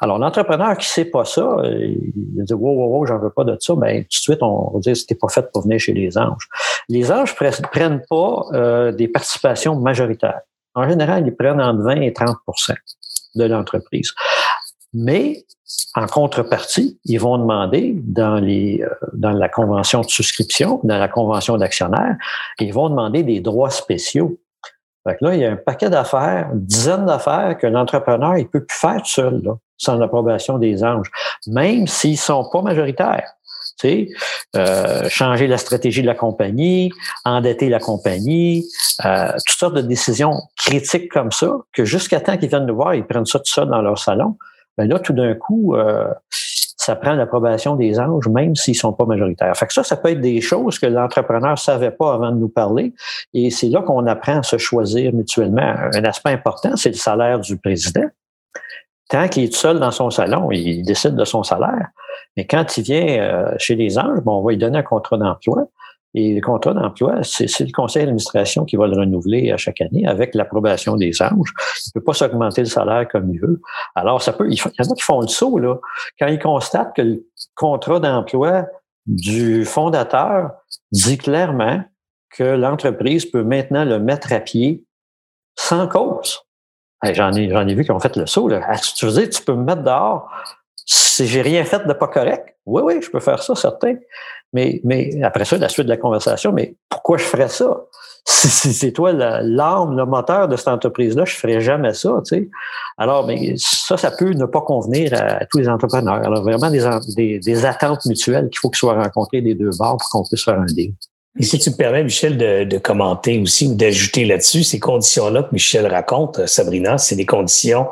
Alors, l'entrepreneur qui sait pas ça, il dit wow, wow, wow, j'en veux pas de ça, ben tout de suite, on va dire c'était pas fait pour venir chez les anges. Les anges prennent pas euh, des participations majoritaires. En général, ils prennent entre 20 et 30% de l'entreprise. Mais en contrepartie, ils vont demander dans, les, euh, dans la convention de souscription, dans la convention d'actionnaire, ils vont demander des droits spéciaux. Fait là, il y a un paquet d'affaires, une dizaine d'affaires que l'entrepreneur il peut plus faire tout seul, là, sans l'approbation des anges, même s'ils sont pas majoritaires. Euh, changer la stratégie de la compagnie, endetter la compagnie, euh, toutes sortes de décisions critiques comme ça, que jusqu'à temps qu'ils viennent nous voir, ils prennent ça tout seul dans leur salon. Ben là, tout d'un coup, euh, ça prend l'approbation des anges, même s'ils sont pas majoritaires. Fait que ça, ça peut être des choses que l'entrepreneur savait pas avant de nous parler. Et c'est là qu'on apprend à se choisir mutuellement. Un aspect important, c'est le salaire du président. Tant qu'il est seul dans son salon, il décide de son salaire. Mais quand il vient euh, chez les anges, bon, on va lui donner un contrat d'emploi. Et le contrat d'emploi, c'est le conseil d'administration qui va le renouveler à chaque année avec l'approbation des anges. Il ne peut pas s'augmenter le salaire comme il veut. Alors, ça peut, il y en a qui font le saut, là. Quand ils constatent que le contrat d'emploi du fondateur dit clairement que l'entreprise peut maintenant le mettre à pied sans cause. j'en ai, j'en ai vu qui ont fait le saut, là. Ah, tu veux dire, tu peux me mettre dehors si j'ai rien fait de pas correct? Oui, oui, je peux faire ça, certain. Mais, mais après ça, la suite de la conversation, mais pourquoi je ferais ça? Si c'est toi l'âme, le moteur de cette entreprise-là, je ferais jamais ça, tu sais. Alors, mais ça, ça peut ne pas convenir à, tous les entrepreneurs. Alors, vraiment des, des, attentes mutuelles qu'il faut que soient rencontrées des deux bords pour qu'on puisse faire un deal. Et si tu me permets, Michel, de, de commenter aussi ou d'ajouter là-dessus, ces conditions-là que Michel raconte, Sabrina, c'est des conditions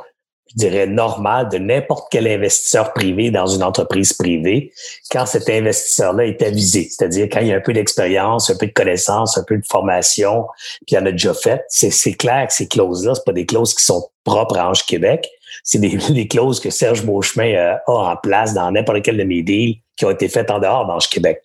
je dirais, normal de n'importe quel investisseur privé dans une entreprise privée quand cet investisseur-là est avisé. C'est-à-dire quand il y a un peu d'expérience, un peu de connaissance, un peu de formation, puis il en a déjà fait. C'est clair que ces clauses-là, c'est pas des clauses qui sont propres à Ange Québec. C'est des, (laughs) des, clauses que Serge Beauchemin euh, a en place dans n'importe quel de mes deals qui ont été faites en dehors d'Ange Québec.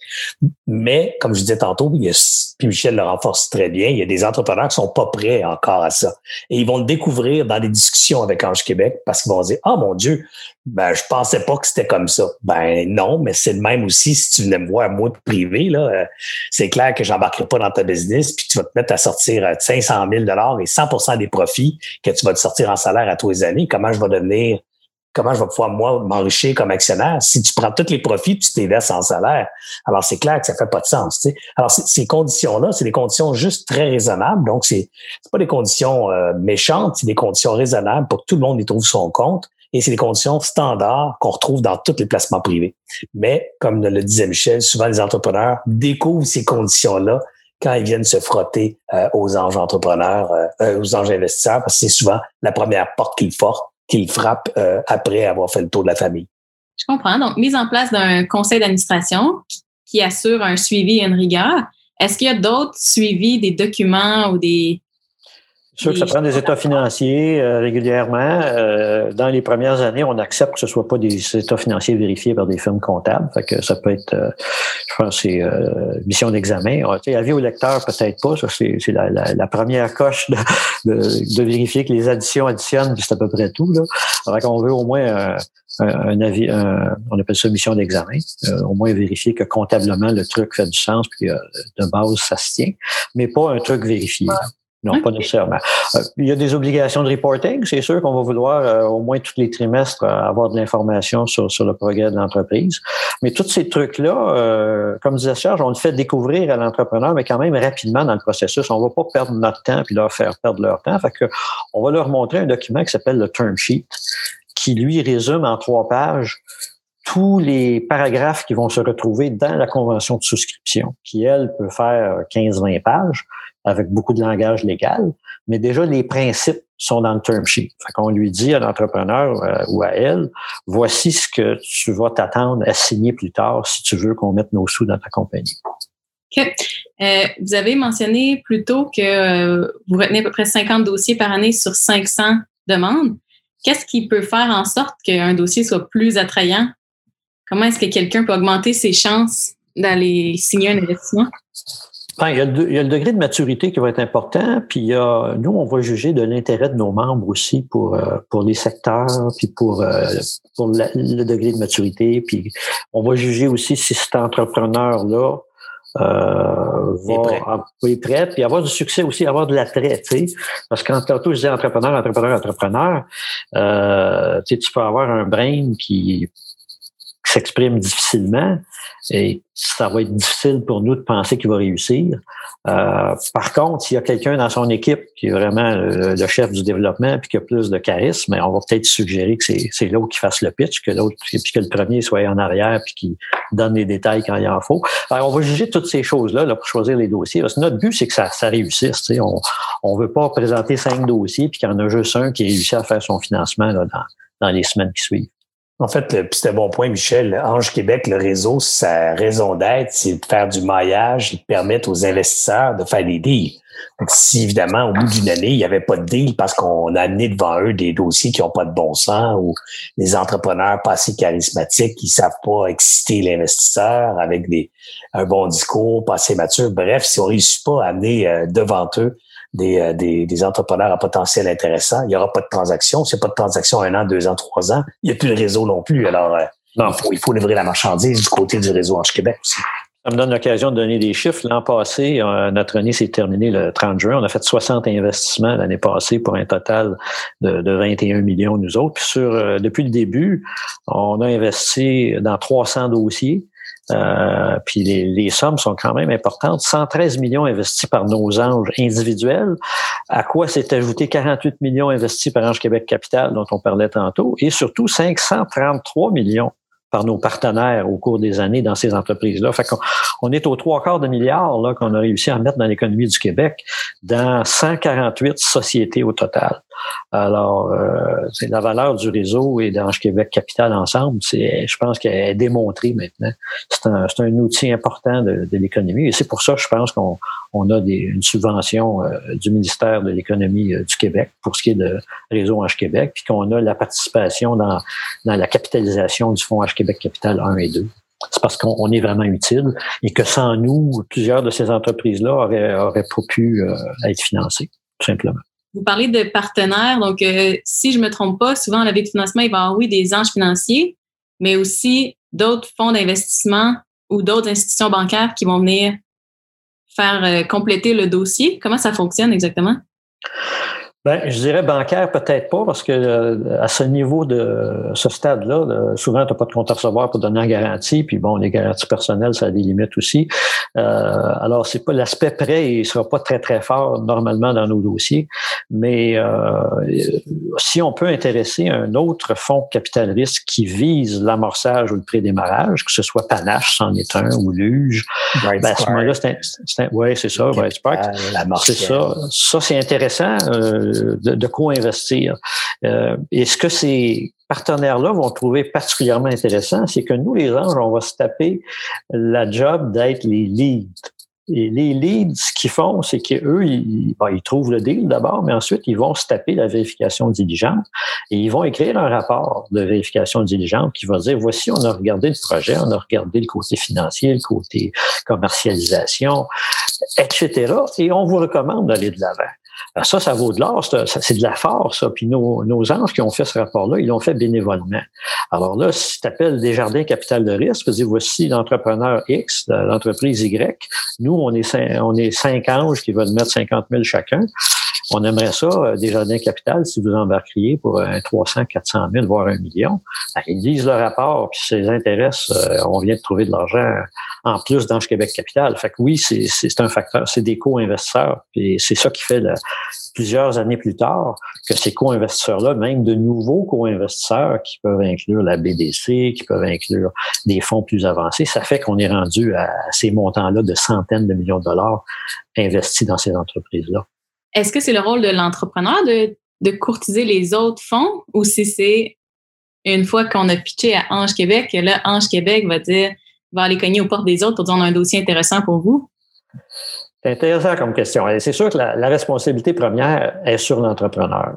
Mais, comme je disais tantôt, il y a, puis Michel le renforce très bien, il y a des entrepreneurs qui sont pas prêts encore à ça. Et ils vont le découvrir dans des discussions avec Ange Québec parce qu'ils vont dire, ah mon Dieu, ben, je pensais pas que c'était comme ça. Ben non, mais c'est le même aussi si tu venais me voir moi de privé, là, euh, c'est clair que j'embarquerai pas dans ta business, puis tu vas te mettre à sortir 500 000 et 100 des profits que tu vas te sortir en salaire à tous les années. Comment je vais devenir comment je vais pouvoir, moi, m'enrichir comme actionnaire? Si tu prends tous les profits tu t'es en salaire? Alors, c'est clair que ça fait pas de sens. Alors, ces conditions-là, c'est des conditions juste très raisonnables. Donc, c'est pas des conditions euh, méchantes, c'est des conditions raisonnables pour que tout le monde y trouve son compte. Et c'est des conditions standards qu'on retrouve dans tous les placements privés. Mais, comme le disait Michel, souvent les entrepreneurs découvrent ces conditions-là quand ils viennent se frotter euh, aux anges entrepreneurs, euh, aux anges investisseurs, parce que c'est souvent la première porte qu'ils forcent qu'il frappe euh, après avoir fait le tour de la famille. Je comprends. Donc, mise en place d'un conseil d'administration qui assure un suivi et une rigueur. Est-ce qu'il y a d'autres suivis des documents ou des, sûr que ça prend des états financiers euh, régulièrement. Euh, dans les premières années, on accepte que ce ne soit pas des états financiers vérifiés par des firmes comptables. Fait que ça peut être, euh, je pense, c'est mission d'examen. Ah, avis au lecteur, peut-être pas. Ça, c'est, la, la, première coche de, de, vérifier que les additions additionnent, puis c'est à peu près tout. Là. Alors qu'on veut au moins un, avis, on appelle ça mission d'examen, au moins vérifier que comptablement le truc fait du sens, puis de base ça se tient, mais pas un truc vérifié. Non, pas nécessairement. Euh, il y a des obligations de reporting. C'est sûr qu'on va vouloir euh, au moins tous les trimestres euh, avoir de l'information sur, sur le progrès de l'entreprise. Mais tous ces trucs-là, comme disait Serge, on le fait découvrir à l'entrepreneur, mais quand même rapidement dans le processus. On ne va pas perdre notre temps puis leur faire perdre leur temps. Fait que on va leur montrer un document qui s'appelle le term sheet, qui lui résume en trois pages tous les paragraphes qui vont se retrouver dans la convention de souscription, qui, elle, peut faire 15-20 pages avec beaucoup de langage légal, mais déjà les principes sont dans le term sheet. Fait qu'on lui dit à l'entrepreneur euh, ou à elle, voici ce que tu vas t'attendre à signer plus tard si tu veux qu'on mette nos sous dans ta compagnie. OK. Euh, vous avez mentionné plus tôt que euh, vous retenez à peu près 50 dossiers par année sur 500 demandes. Qu'est-ce qui peut faire en sorte qu'un dossier soit plus attrayant? Comment est-ce que quelqu'un peut augmenter ses chances d'aller signer un investissement? Ben, il, y a le, degré de maturité qui va être important, puis il y a, nous, on va juger de l'intérêt de nos membres aussi pour, euh, pour les secteurs, puis pour, euh, pour le degré de maturité, puis on va juger aussi si cet entrepreneur-là euh, va être prêt, puis avoir du succès aussi, avoir de l'attrait, tu sais. Parce que tantôt je dis entrepreneur, entrepreneur, entrepreneur, euh, tu peux avoir un brain qui s'exprime difficilement et ça va être difficile pour nous de penser qu'il va réussir. Euh, par contre, s'il y a quelqu'un dans son équipe qui est vraiment le, chef du développement puis qui a plus de charisme, on va peut-être suggérer que c'est l'autre qui fasse le pitch, que l'autre, puis que le premier soit en arrière puis qui donne les détails quand il en faut. On va juger toutes ces choses-là là, pour choisir les dossiers. Parce que notre but, c'est que ça, ça réussisse. On ne veut pas présenter cinq dossiers puis qu'il y en a juste un qui réussit à faire son financement là, dans, dans les semaines qui suivent. En fait, c'est un bon point, Michel. Ange Québec, le réseau, sa raison d'être, c'est de faire du maillage et de permettre aux investisseurs de faire des deals. Donc, si évidemment, au bout d'une année, il n'y avait pas de deal parce qu'on a amené devant eux des dossiers qui n'ont pas de bon sens ou des entrepreneurs pas assez charismatiques qui savent pas exciter l'investisseur avec des, un bon discours, pas assez mature. Bref, si on réussit pas à amener euh, devant eux euh, des, des, entrepreneurs à potentiel intéressant. Il n'y aura pas de transaction. S'il n'y a pas de transaction un an, deux ans, trois ans, il n'y a plus de réseau non plus. Alors, euh, non. Il, faut, il faut livrer la marchandise du côté du réseau Ange Québec aussi. Ça me donne l'occasion de donner des chiffres. L'an passé, euh, notre année s'est terminée le 30 juin. On a fait 60 investissements l'année passée pour un total de, de 21 millions, nous autres. Puis sur, depuis le début, on a investi dans 300 dossiers. Euh, puis les, les, sommes sont quand même importantes. 113 millions investis par nos anges individuels, à quoi s'est ajouté 48 millions investis par Ange Québec Capital, dont on parlait tantôt, et surtout 533 millions par nos partenaires au cours des années dans ces entreprises-là. Fait qu'on on est aux trois quarts de milliards là, qu'on a réussi à mettre dans l'économie du Québec dans 148 sociétés au total. Alors, euh, c'est la valeur du réseau et d'Ange Québec Capital ensemble, c'est, je pense qu'elle est démontrée maintenant. C'est un, c'est un outil important de, de l'économie et c'est pour ça, je pense qu'on on a des, une subvention euh, du ministère de l'économie euh, du Québec pour ce qui est de réseau Ange Québec, puis qu'on a la participation dans, dans la capitalisation du fonds Ange Québec Capital 1 et 2 c'est parce qu'on est vraiment utile et que sans nous, plusieurs de ces entreprises-là auraient, auraient pas pu être financées, tout simplement. Vous parlez de partenaires. Donc, euh, si je me trompe pas, souvent, la vie de financement, il va y avoir, oui, des anges financiers, mais aussi d'autres fonds d'investissement ou d'autres institutions bancaires qui vont venir faire euh, compléter le dossier. Comment ça fonctionne exactement? Ben, je dirais bancaire, peut-être pas, parce que euh, à ce niveau de ce stade-là, souvent, tu n'as pas de compte à recevoir pour donner en garantie, puis bon, les garanties personnelles, ça a des limites aussi. Euh, alors, c'est pas l'aspect prêt, il sera pas très, très fort normalement dans nos dossiers, mais euh, si on peut intéresser un autre fonds capital risque qui vise l'amorçage ou le prédémarrage, que ce soit Panache, c'en est un, ou Luge, ben, à ce moment-là, c'est ouais, c'est ça, Bright C'est ça. Ça, c'est intéressant. De, quoi investir. Euh, et ce que ces partenaires-là vont trouver particulièrement intéressant, c'est que nous, les anges, on va se taper la job d'être les leads. Et les leads, ce qu'ils font, c'est qu'eux, ils, ils trouvent le deal d'abord, mais ensuite, ils vont se taper la vérification diligente et ils vont écrire un rapport de vérification diligente qui va dire, voici, on a regardé le projet, on a regardé le côté financier, le côté commercialisation, etc. Et on vous recommande d'aller de l'avant. Ben, ça, ça vaut de l'or, c'est de la force, ça. Puis nos, nos anges qui ont fait ce rapport-là, ils l'ont fait bénévolement. Alors là, si tu appelles Desjardins Capital de risque, tu dis voici l'entrepreneur X, l'entreprise Y, nous, on est, on est cinq anges qui veulent mettre 50 000 chacun. On aimerait ça, euh, Desjardins Capital, si vous embarqueriez pour un 300, 400 000, voire un million. Ben, ils lisent le rapport, puis ça les intéresse. Euh, on vient de trouver de l'argent en plus dans Québec Capital. Fait que oui, c'est un facteur, c'est des co-investisseurs. Puis c'est ça qui fait plusieurs années plus tard que ces co-investisseurs-là, même de nouveaux co-investisseurs qui peuvent inclure la BDC, qui peuvent inclure des fonds plus avancés, ça fait qu'on est rendu à ces montants-là de centaines de millions de dollars investis dans ces entreprises-là. Est-ce que c'est le rôle de l'entrepreneur de, courtiser les autres fonds ou si c'est une fois qu'on a pitché à Ange Québec, là, Ange Québec va dire, va aller cogner aux portes des autres pour dire on a un dossier intéressant pour vous? C'est intéressant comme question. C'est sûr que la, responsabilité première est sur l'entrepreneur.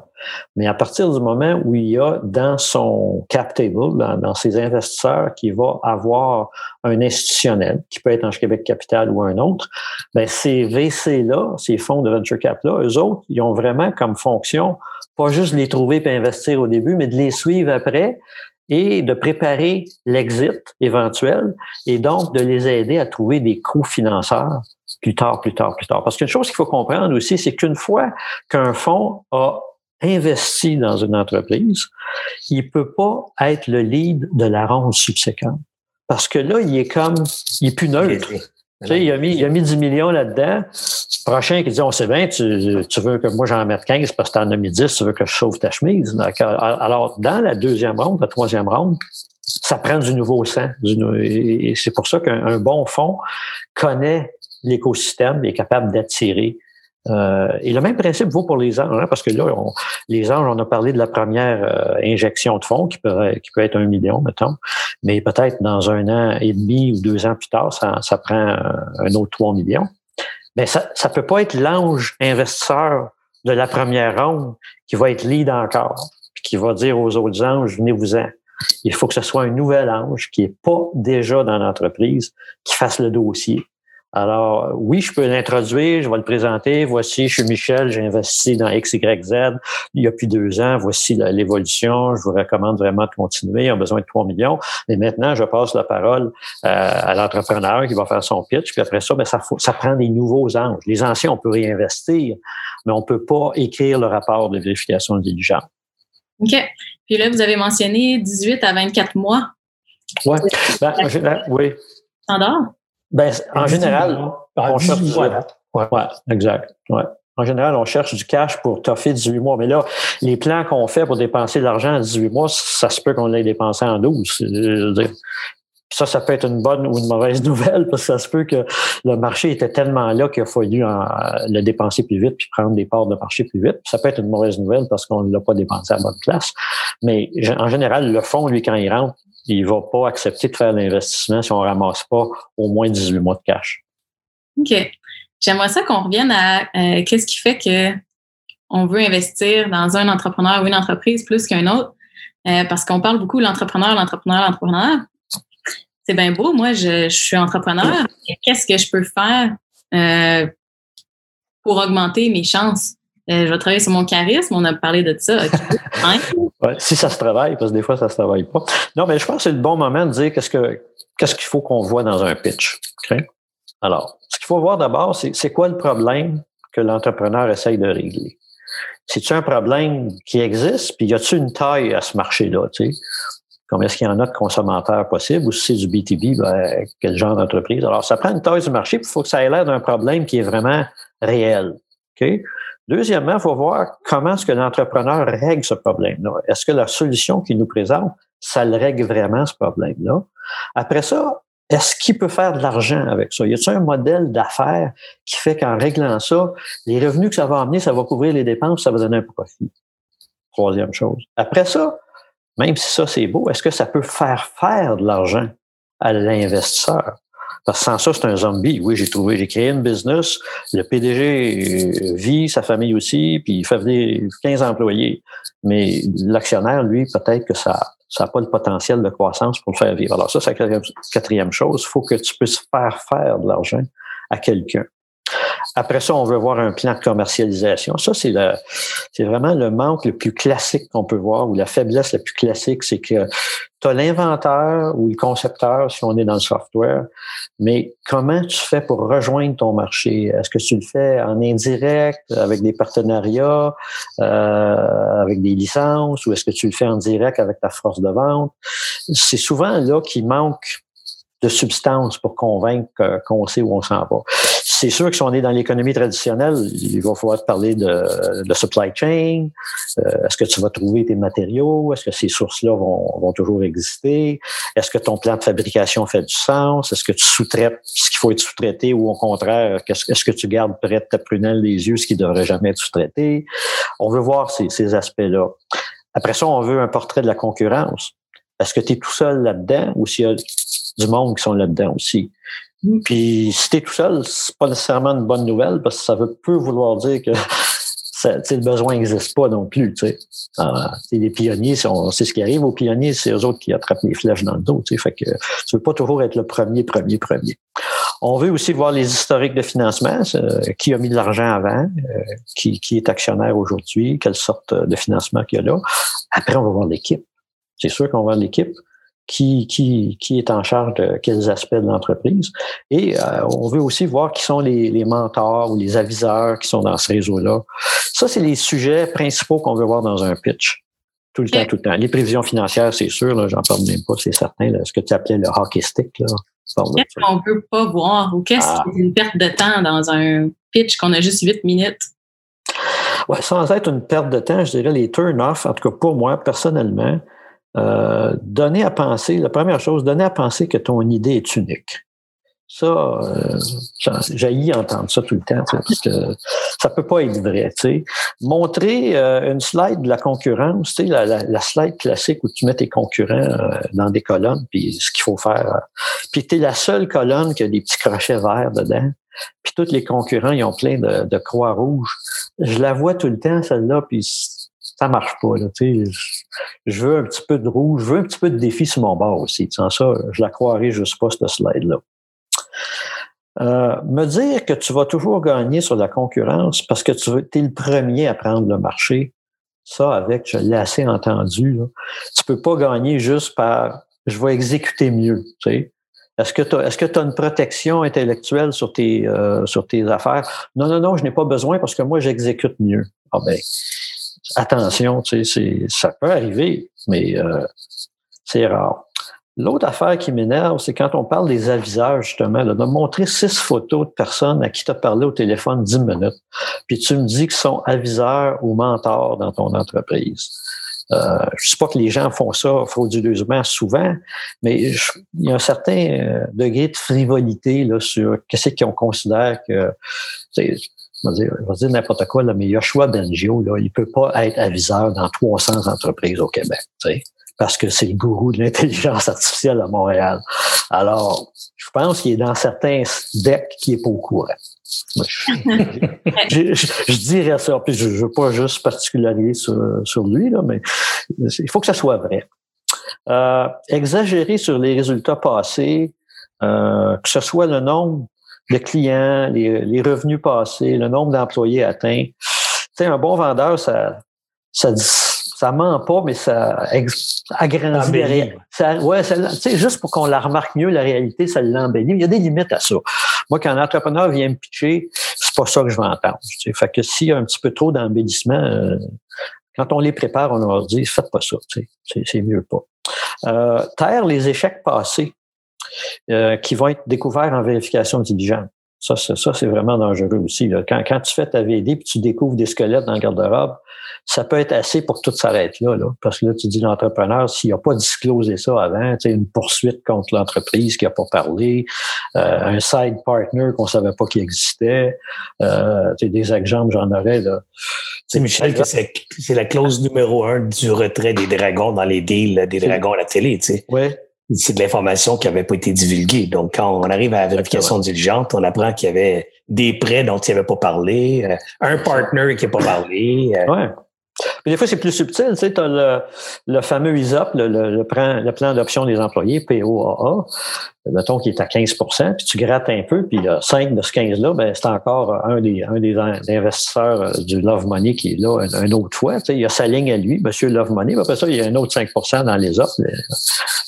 Mais à partir du moment où il y a dans son cap table, dans, ses investisseurs, qui va avoir un institutionnel, qui peut être un Québec Capital ou un autre, ben ces VC-là, ces fonds de venture cap-là, eux autres, ils ont vraiment comme fonction, pas juste les trouver et investir au début, mais de les suivre après et de préparer l'exit éventuel et donc de les aider à trouver des coûts financeurs plus tard, plus tard, plus tard. Parce qu'une chose qu'il faut comprendre aussi, c'est qu'une fois qu'un fonds a investi dans une entreprise, il peut pas être le lead de la ronde subséquente. Parce que là, il est comme, il est plus neutre. Tu sais, il a mis, il a mis 10 millions là-dedans. Prochain qui dit, on sait bien, tu, veux que moi j'en mette 15 parce que tu en as mis 10, tu veux que je sauve ta chemise. Alors, dans la deuxième ronde, la troisième ronde, ça prend du nouveau sang. Et c'est pour ça qu'un bon fonds connaît l'écosystème est capable d'attirer. Euh, et le même principe vaut pour les anges, hein, parce que là, les anges, on a parlé de la première euh, injection de fonds qui peut, être un million, mettons, mais peut-être dans un an et demi ou deux ans plus tard, ça, ça prend un autre trois millions. Mais ça ne peut pas être l'ange investisseur de la première ronde qui va être lead encore, puis qui va dire aux autres anges, venez-vous-en. Il faut que ce soit un nouvel ange qui n'est pas déjà dans l'entreprise, qui fasse le dossier, alors, oui, je peux l'introduire, je vais le présenter. Voici, je suis Michel, j'ai investi dans XYZ il y a plus deux ans. Voici l'évolution. Je vous recommande vraiment de continuer. Il a besoin de 3 millions. Mais maintenant, je passe la parole euh, à l'entrepreneur qui va faire son pitch. Puis après ça, ben, ça, ça prend des nouveaux anges. Les anciens, on peut réinvestir, mais on peut pas écrire le rapport de vérification de diligence. OK. Puis là, vous avez mentionné 18 à 24 mois. Ouais. Ben, oui. Standard? Ben, en général, on cherche du ouais. exact. Ouais. En général, on cherche du cash pour toffer 18 mois. Mais là, les plans qu'on fait pour dépenser de l'argent en 18 mois, ça se peut qu'on l'ait dépensé en 12. Ça, ça peut être une bonne ou une mauvaise (laughs) nouvelle parce que ça se peut que le marché était tellement là qu'il a fallu le dépenser plus vite puis prendre des parts de marché plus vite. Ça peut être une mauvaise nouvelle parce qu'on ne l'a pas dépensé à bonne place. Mais en général, le fonds, lui, quand il rentre, il va pas accepter de faire l'investissement si on ramasse pas au moins 18 mois de cash. OK. J'aimerais ça qu'on revienne à euh, qu'est-ce qui fait que on veut investir dans un entrepreneur ou une entreprise plus qu'un autre. Euh, parce qu'on parle beaucoup de l'entrepreneur, l'entrepreneur, l'entrepreneur. C'est bien beau, moi, je, suis entrepreneur. Qu'est-ce que je peux faire euh, pour augmenter mes chances? Je vais travailler sur mon charisme, on a parlé de ça. (laughs) si ça se travaille, parce que des fois, ça ne se travaille pas. Non, mais je pense que c'est le bon moment de dire qu'est-ce que qu'est-ce qu'il faut qu'on voit dans un pitch. Alors, ce qu'il faut voir d'abord, c'est, c'est quoi le problème que l'entrepreneur essaye de régler? C'est-tu un problème qui existe, puis y a-t-il une taille à ce marché-là, tu sais? Combien est-ce qu'il y en a de consommateurs possibles, ou si c'est du B2B, ben, quel genre d'entreprise? Alors, ça prend une taille du marché, puis il faut que ça ait l'air d'un problème qui est vraiment réel. OK? Deuxièmement, il faut voir comment est-ce que l'entrepreneur règle ce problème-là. Est-ce que la solution qu'il nous présente, ça le règle vraiment, ce problème-là? Après ça, est-ce qu'il peut faire de l'argent avec ça? Y a-t-il un modèle d'affaires qui fait qu'en réglant ça, les revenus que ça va amener, ça va couvrir les dépenses, ça va donner un profit? Troisième chose. Après ça, même si ça c'est beau, est-ce que ça peut faire faire de l'argent à l'investisseur? Parce que sans ça, c'est un zombie. Oui, j'ai trouvé, j'ai créé une business. Le PDG vit, sa famille aussi, puis il fait venir 15 employés. Mais l'actionnaire, lui, peut-être que ça ça n'a pas le potentiel de croissance pour le faire vivre. Alors ça, c'est la quatrième chose. Il faut que tu puisses faire faire de l'argent à quelqu'un. Après ça, on veut voir un plan de commercialisation. Ça, c'est le, c'est vraiment le manque le plus classique qu'on peut voir ou la faiblesse la plus classique, c'est que tu as l'inventeur ou le concepteur, si on est dans le software, mais comment tu fais pour rejoindre ton marché? Est-ce que tu le fais en indirect, avec des partenariats, euh, avec des licences, ou est-ce que tu le fais en direct avec ta force de vente? C'est souvent là qu'il manque de substance pour convaincre qu'on sait où on s'en va c'est sûr que si on est dans l'économie traditionnelle, il va falloir te parler de, de supply chain. Euh, est-ce que tu vas trouver tes matériaux? Est-ce que ces sources-là vont, vont, toujours exister? Est-ce que ton plan de fabrication fait du sens? Est-ce que tu sous-traites ce qu'il faut être sous-traité ou au contraire, est-ce que tu gardes près de ta prunelle des yeux ce qui ne devrait jamais être sous-traité? On veut voir ces, ces aspects-là. Après ça, on veut un portrait de la concurrence. Est-ce que tu es tout seul là-dedans ou s'il y a du monde qui sont là-dedans aussi? Puis si tu es tout seul, c'est pas nécessairement une bonne nouvelle parce que ça veut peu vouloir dire que (laughs) le besoin n'existe pas non plus. Tu sais. Ah, les pionniers, c'est ce qui arrive aux pionniers, c'est eux autres qui attrapent les flèches dans le dos. Tu sais. Fait que tu veux pas toujours être le premier, premier, premier. On veut aussi voir les historiques de financement, qui a mis de l'argent avant, euh, qui, qui est actionnaire aujourd'hui, quelle sorte de financement qu'il y a là. Après, on va voir l'équipe. C'est sûr qu'on va voir l'équipe qui, qui, qui est en charge de quels aspects de l'entreprise. Et euh, on veut aussi voir qui sont les, les, mentors ou les aviseurs qui sont dans ce réseau-là. Ça, c'est les sujets principaux qu'on veut voir dans un pitch. Tout le temps, tout le temps. Les prévisions financières, c'est sûr, j'en parle même pas, c'est certain. Là, ce que tu appelais le hockey stick. Là. Qu'est-ce qu'on peut pas voir ou qu'est-ce ah. qui est une perte de temps dans un pitch qu'on a juste 8 minutes? Ouais, sans être une perte de temps, je dirais les turn-off, en tout cas pour moi, personnellement, euh, donner à penser, la première chose, donner à penser que ton idée est unique. Ça, euh, j'ai entendre ça tout le temps, parce que ça peut pas être vrai. Montrer euh, une slide de la concurrence, sais, la, la, slide classique où tu mets tes concurrents euh, dans des colonnes, puis ce qu'il faut faire. Puis tu es la seule colonne qui a des petits crochets verts dedans. Puis tous les concurrents, ils ont plein de, de croix rouges. Je la vois tout le temps, celle-là, puis ça marche pas. Là, je, veux un petit peu de rouge, je veux un petit peu de défi sur mon bord aussi. Sans ça, je la croirais juste pas, cette slide-là. Euh, me dire que tu vas toujours gagner sur la concurrence parce que tu es le premier à prendre le marché, ça, avec, je l'ai assez entendu, là, tu peux pas gagner juste par je vais exécuter mieux. Tu sais. Est-ce que tu as, tu as une protection intellectuelle sur tes, euh, sur tes affaires? Non, non, non, je n'ai pas besoin parce que moi, j'exécute mieux. Ah ben, attention, tu sais, ça peut arriver, mais euh, c'est rare. L'autre affaire qui m'énerve, c'est quand on parle des aviseurs, justement, là, de montrer six photos de personnes à qui tu as parlé au téléphone dix minutes, puis tu me dis qu'ils sont aviseurs ou mentors dans ton entreprise. Euh, je ne sais pas que les gens font ça frauduleusement souvent, mais il y a un certain euh, degré de frivolité là, sur qu'est-ce qu'on considère que je vais dire, dire n'importe quoi, là, mais Joshua Bengio, là, il peut pas être aviseur dans 300 entreprises au Québec, tu sais, parce que c'est le gourou de l'intelligence artificielle à Montréal. Alors, je pense qu'il est dans certains decks qui est pas au courant. (laughs) je, je, dirais ça. Puis je ne veux pas juste particulariser sur, sur lui, là, mais il faut que ça soit vrai. Euh, exagérer sur les résultats passés, euh, que ce soit le nombre le client, les, les revenus passés, le nombre d'employés atteints. Tu sais, un bon vendeur, ça, ça, ça ment pas, mais ça agrandit la réalité. Ouais, sais, juste pour qu'on la remarque mieux, la réalité, ça l'embellit. Il y a des limites à ça. Moi, quand un entrepreneur vient me pitcher, c'est pas ça que je vais entendre. Tu sais. Fait que s'il y a un petit peu trop d'embellissement, euh, quand on les prépare, on leur dit, faites pas ça. C'est mieux pas. Euh, taire les échecs passés. Euh, qui vont être découverts en vérification diligente. Ça, ça, c'est vraiment dangereux aussi. Quand, quand tu fais ta VD et tu découvres des squelettes dans le garde-robe, ça peut être assez pour que tout s'arrête là, là, Parce que là, tu dis l'entrepreneur, s'il n'a pas disclosé ça avant, une poursuite contre l'entreprise qui n'a pas parlé, euh, un side partner qu'on savait pas qu'il existait, euh, des exemples, j'en aurais. Là. C'est Michel que c'est, la clause numéro un du retrait des dragons dans les deals des dragons à la télé, tu sais. Oui c'est de l'information qui n'avait pas été divulguée. Donc, quand on arrive à la vérification diligente, on apprend qu'il y avait des prêts dont il avait pas parlé, euh, un partner qui n'a pas parlé. Euh. Ouais. Mais des fois, c'est plus subtil. Tu sais, as le, le fameux ISOP, le, le, plan, le plan d'option des employés, POAA, mettons qu'il est à 15% puis tu grattes un peu, puis a 5 de ce 15-là, ben, c'est encore un des, un des investisseurs euh, du Love Money qui est là une, autre fois. Tu sais, il a sa ligne à lui, Monsieur Love Money, après ça, il y a un autre 5% dans les offres.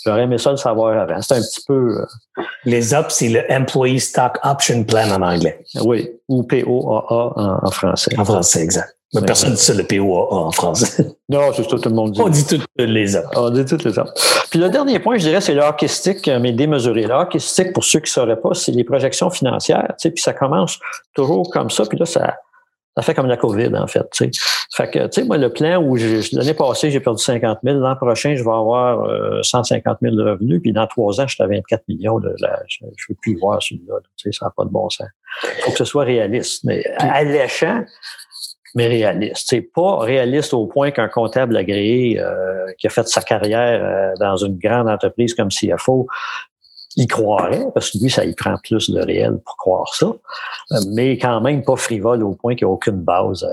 J'aurais aimé ça le savoir avant. C'est un petit peu... Euh, les c'est le Employee Stock Option Plan en anglais. Oui, ou POAA en, en français. En français, exact. Mais personne ne dit ça le POAA en France. (laughs) Non, c'est ça, tout le monde dit. On dit toutes les autres. On dit toutes les autres. Puis le dernier point, je dirais, c'est l'archistique, mais démesuré. L'archistique, pour ceux qui ne sauraient pas, c'est les projections financières. Tu sais, puis ça commence toujours comme ça, puis là, ça, ça fait comme la COVID, en fait. Tu sais. Fait que, tu sais, moi, le plan où l'année passée, j'ai perdu 50 000, l'an prochain, je vais avoir 150 euh, 000 de revenus, puis dans trois ans, je suis à 24 millions. De, je ne veux plus voir celui-là. Tu sais, ça n'a pas de bon sens. Il faut que ce soit réaliste. Mais alléchant, mais réaliste. C'est pas réaliste au point qu'un comptable agréé euh, qui a fait sa carrière euh, dans une grande entreprise comme CFO il croirait, parce que lui, ça y prend plus de réel pour croire ça, mais quand même pas frivole au point qu'il n'y a aucune base.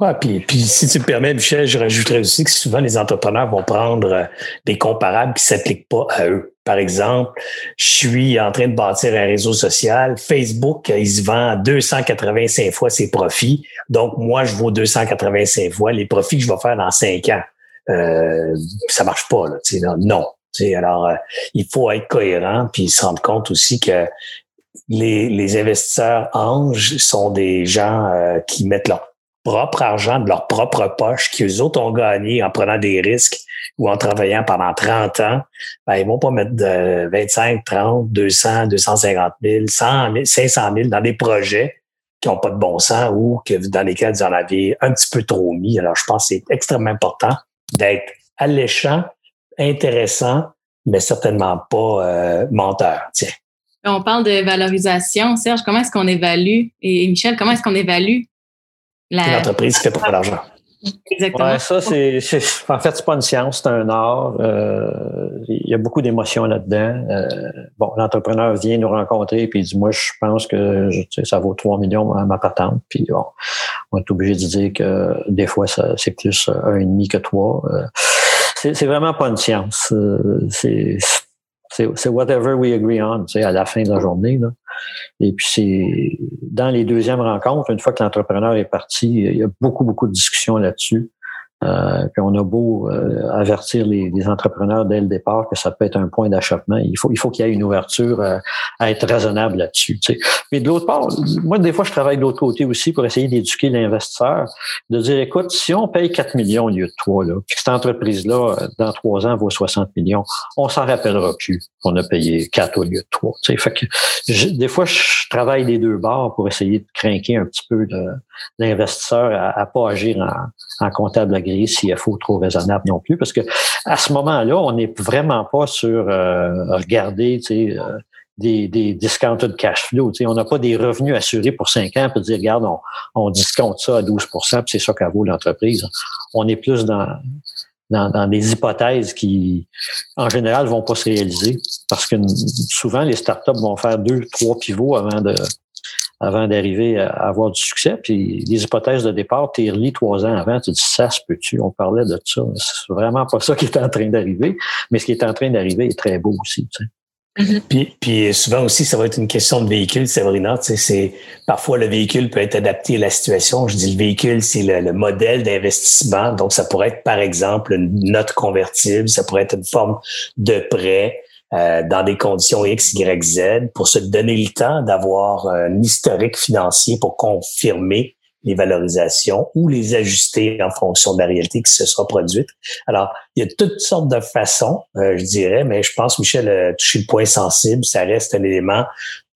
Ouais, puis, puis si tu me permets, Michel, je rajouterais aussi que souvent les entrepreneurs vont prendre euh, des comparables qui s'appliquent pas à eux. Par exemple, je suis en train de bâtir un réseau social. Facebook, il se vend 285 fois ses profits. Donc, moi, je vaux 285 fois les profits que je vais faire dans cinq ans. Euh, ça marche pas, là. Non. alors, euh, il faut être cohérent puis se rendre compte aussi que les, les investisseurs anges sont des gens euh, qui mettent leur propre argent de leur propre poche qu'eux autres ont gagné en prenant des risques ou en travaillant pendant 30 ans, ben, ils vont pas mettre de 25, 30, 200, 250 000, 100 000, 500 000 dans des projets qui n'ont pas de bon sens ou que dans lesquels vous en avez un petit peu trop mis. Alors, je pense que c'est extrêmement important d'être alléchant, intéressant, mais certainement pas euh, menteur. Tiens. On parle de valorisation. Serge, comment est-ce qu'on évalue? Et Michel, comment est-ce qu'on évalue la... L'entreprise fait pas (laughs) d'argent. Exactement. Ouais, ça, c'est, en fait, c'est pas une science, c'est un art. Euh, il y a beaucoup d'émotions là-dedans. Euh, bon, l'entrepreneur vient nous rencontrer puis il dit, moi, je pense que ça vaut 3 millions à ma patente. Puis bon, on est obligé de dire que des fois, ça, c'est plus un et demi que trois. Euh, c'est, c'est vraiment pas une science. C'est, c'est whatever we agree on, sais, à la fin de la journée. Là. Et puis c'est dans les deuxièmes rencontres, une fois que l'entrepreneur est parti, il y a beaucoup, beaucoup de discussions là-dessus. Euh, on a beau euh, avertir les, les, entrepreneurs dès le départ que ça peut être un point d'achoppement. Il faut, il faut qu'il y ait une ouverture euh, à être raisonnable là-dessus. Tu sais. Mais de l'autre part, moi, des fois, je travaille de l'autre côté aussi pour essayer d'éduquer l'investisseur, de dire, écoute, si on paye 4 millions au lieu de 3, là, puis que cette entreprise-là, dans trois ans, vaut 60 millions, on s'en rappellera plus qu'on a payé 4 au lieu de 3. Tu sais. Fait que des fois, je travaille des deux bords pour essayer de craquer un petit peu l'investisseur à, à pas agir en, en comptable agréé s'il faut trop raisonnable non plus, parce que à ce moment-là, on n'est vraiment pas sur euh, regarder, tu sais, euh, des, des discounted cash flow. Tu sais, on n'a pas des revenus assurés pour cinq ans pour dire, regarde, on, on discompte ça à 12% puis c'est ça qu'elle vaut l'entreprise. On est plus dans, dans, dans, des hypothèses qui, en général, vont pas se réaliser parce que souvent, les startups vont faire deux, trois pivots avant de, avant d'arriver à avoir du succès. Puis les hypothèses de départ, tu relis trois ans avant, tu dis ça se peut-tu? On parlait de ça. C'est vraiment pas ça qui est en train d'arriver, mais ce qui est en train d'arriver est très beau aussi. Tu sais. Mm-hmm. puis, puis, souvent aussi, ça va être une question de véhicule, Sabrina. Tu sais, c'est parfois le véhicule peut être adapté à la situation. Je dis le véhicule, c'est le, le, modèle d'investissement. Donc, ça pourrait être par exemple une note convertible, ça pourrait être une forme de prêt, euh, dans des conditions X, Y, Z pour se donner le temps d'avoir un historique financier pour confirmer les valorisations ou les ajuster en fonction de la réalité qui se sera produite. Alors, il y a toutes sortes de façons, euh, je dirais, mais je pense, Michel, a touché le point sensible. Ça reste un élément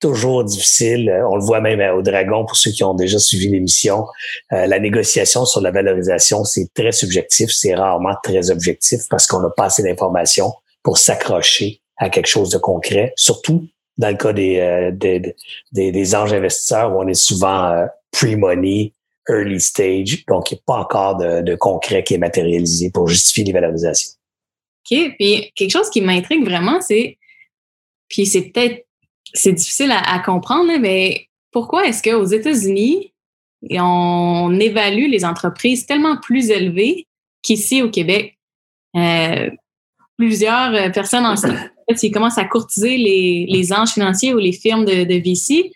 toujours difficile. On le voit même au Dragon pour ceux qui ont déjà suivi l'émission. Euh, la négociation sur la valorisation, c'est très subjectif, c'est rarement très objectif parce qu'on n'a pas assez d'informations pour s'accrocher à quelque chose de concret, surtout dans le cas des, euh, des, des, des, anges investisseurs où on est souvent euh, pre-money, early stage, donc il n'y a pas encore de, de, concret qui est matérialisé pour justifier les valorisations. OK. Puis quelque chose qui m'intrigue vraiment, c'est, puis c'est peut-être, c'est difficile à, à comprendre, mais pourquoi est-ce qu'aux États-Unis, on évalue les entreprises tellement plus élevées qu'ici au Québec? Euh, plusieurs euh, personnes en (clears throat) s'ils commencent à courtiser les, les anges financiers ou les firmes de, de VC,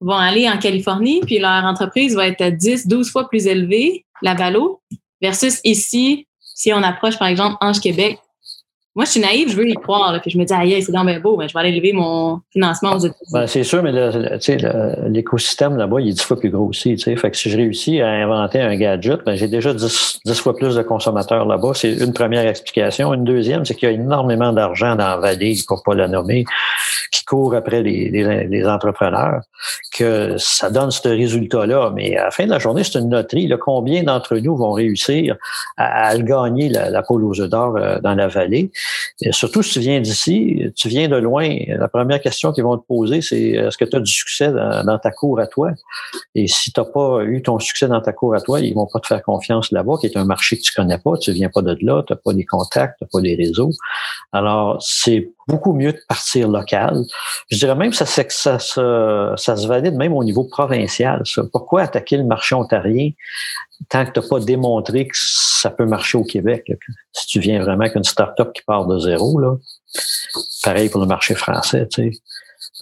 vont aller en Californie, puis leur entreprise va être à 10, 12 fois plus élevée, la valo, versus ici, si on approche, par exemple, Ange Québec, moi, je suis naïve, je veux y croire. Là, je me dis, aïe, c'est dans bien beau, mais je vais aller lever mon financement aux. Ben, c'est sûr, mais l'écosystème là-bas, il est dix fois plus gros aussi. Fait que si je réussis à inventer un gadget, ben, j'ai déjà dix, fois plus de consommateurs là-bas. C'est une première explication. Une deuxième, c'est qu'il y a énormément d'argent dans la vallée, pour pas la nommer, qui court après les, entrepreneurs, que ça donne ce résultat-là. Mais à la fin de la journée, c'est une loterie. Là, combien d'entre nous vont réussir à, à gagner la, la aux œufs d'or euh, dans la vallée? Surtout si tu viens d'ici, tu viens de loin, la première question qu'ils vont te poser, c'est est-ce que tu as du succès dans, ta cour à toi? Et si tu n'as pas eu ton succès dans ta cour à toi, ils vont pas te faire confiance là-bas, qui est un marché que tu connais pas, tu viens pas de là, tu n'as pas les contacts, tu n'as pas les réseaux. Alors, c'est beaucoup mieux de partir local. Je dirais même que ça, ça, ça, ça se valide même au niveau provincial. Pourquoi attaquer le marché ontarien tant que tu n'as pas démontré que ça peut marcher au Québec? Si tu viens vraiment avec une start-up qui part de zéro, là, pareil pour le marché français. Tu sais.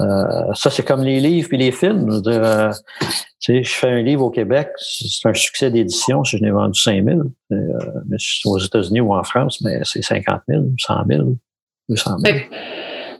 Euh, ça, c'est comme les livres et les films. Je, euh, tu sais, je fais un livre au Québec, c'est un succès d'édition si je n'ai vendu 5 000. Euh, mais aux États-Unis ou en France, mais c'est 50 000, 100 000, 200 000.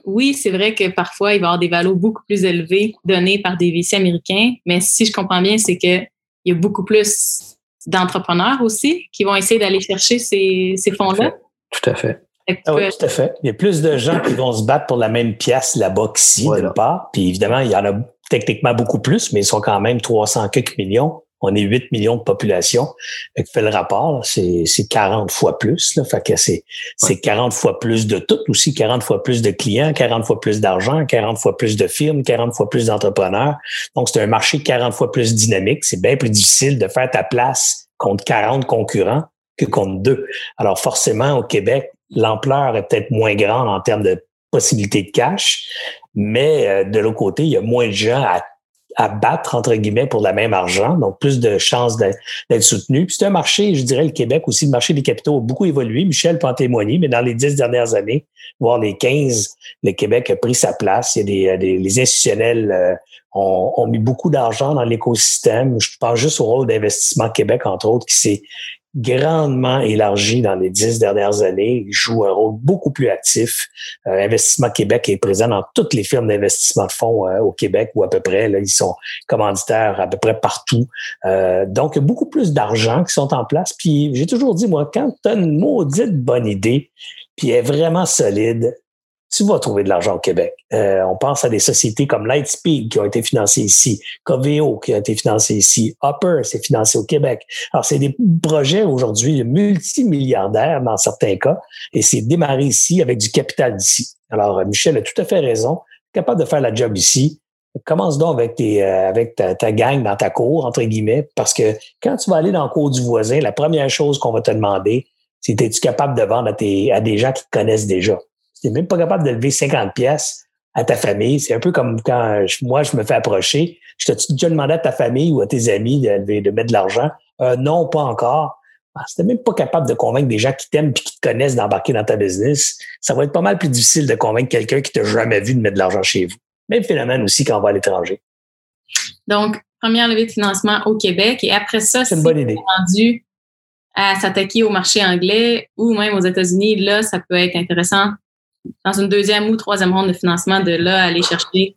Oui, c'est vrai que parfois, il va y avoir des valeurs beaucoup plus élevés donnés par des VC américains, mais si je comprends bien, c'est qu'il y a beaucoup plus d'entrepreneurs aussi qui vont essayer d'aller chercher ces, ces fonds-là. Tout à fait. Ah oui, tout à fait. Il y a plus de gens qui vont se battre pour la même pièce là-bas qu'ici, voilà. d'une part. Puis évidemment, il y en a techniquement beaucoup plus, mais ils sont quand même 300 quelques millions. On est 8 millions de population. Fait que fait le rapport, c'est 40 fois plus. Là. Fait que c'est ouais. 40 fois plus de tout aussi, 40 fois plus de clients, 40 fois plus d'argent, 40 fois plus de firmes, 40 fois plus d'entrepreneurs. Donc, c'est un marché 40 fois plus dynamique. C'est bien plus difficile de faire ta place contre 40 concurrents que contre deux. Alors, forcément, au Québec, l'ampleur est peut-être moins grande en termes de possibilités de cash, mais euh, de l'autre côté, il y a moins de gens à, à, battre, entre guillemets, pour le même argent, donc plus de chances d'être soutenu. Puis c'est un marché, je dirais, le Québec aussi, le marché des capitaux a beaucoup évolué. Michel peut en témoigner, mais dans les dix dernières années, voire les 15, le Québec a pris sa place. Il y a des, des les institutionnels euh, ont, ont, mis beaucoup d'argent dans l'écosystème. Je pense juste au rôle d'investissement Québec, entre autres, qui s'est grandement élargi dans les dix dernières années. Il joue un rôle beaucoup plus actif. Euh, Investissement Québec est présent dans toutes les firmes d'investissement de fonds euh, au Québec ou à peu près. Là, ils sont commanditaires à peu près partout. Euh, donc, beaucoup plus d'argent qui sont en place. Puis, j'ai toujours dit, moi, quand tu as une maudite bonne idée, puis elle est vraiment solide, tu vas trouver de l'argent au Québec. Euh, on pense à des sociétés comme Lightspeed qui ont été financées ici, Coveo qui a été financé ici, Upper c'est financé au Québec. Alors, c'est des projets aujourd'hui multimilliardaires dans certains cas, et c'est démarré ici avec du capital d'ici. Alors, Michel a tout à fait raison, capable de faire la job ici. Commence donc avec, tes, euh, avec ta, gang dans ta cour, entre guillemets, parce que quand tu vas aller dans le cours du voisin, la première chose qu'on va te demander, c'est es-tu capable de vendre à, tes, à des gens qui te connaissent déjà? Tu n'es même pas capable de lever 50 pièces à ta famille. C'est un peu comme quand moi, je me fais approcher. Je t'ai déjà demandé à ta famille ou à tes amis de, de mettre de l'argent? Euh, non, pas encore. Ah, si tu n'es même pas capable de convaincre des gens qui t'aiment et qui te connaissent d'embarquer dans ta business, ça va être pas mal plus difficile de convaincre quelqu'un qui t'a jamais vu de mettre de l'argent chez vous. Même phénomène aussi quand on va à l'étranger. Donc, première levée de financement au Québec et après ça, c'est une bonne idée. rendu à s'attaquer au marché anglais ou même aux États-Unis, là, ça peut être intéressant dans une deuxième ou troisième ronde de financement de là aller chercher.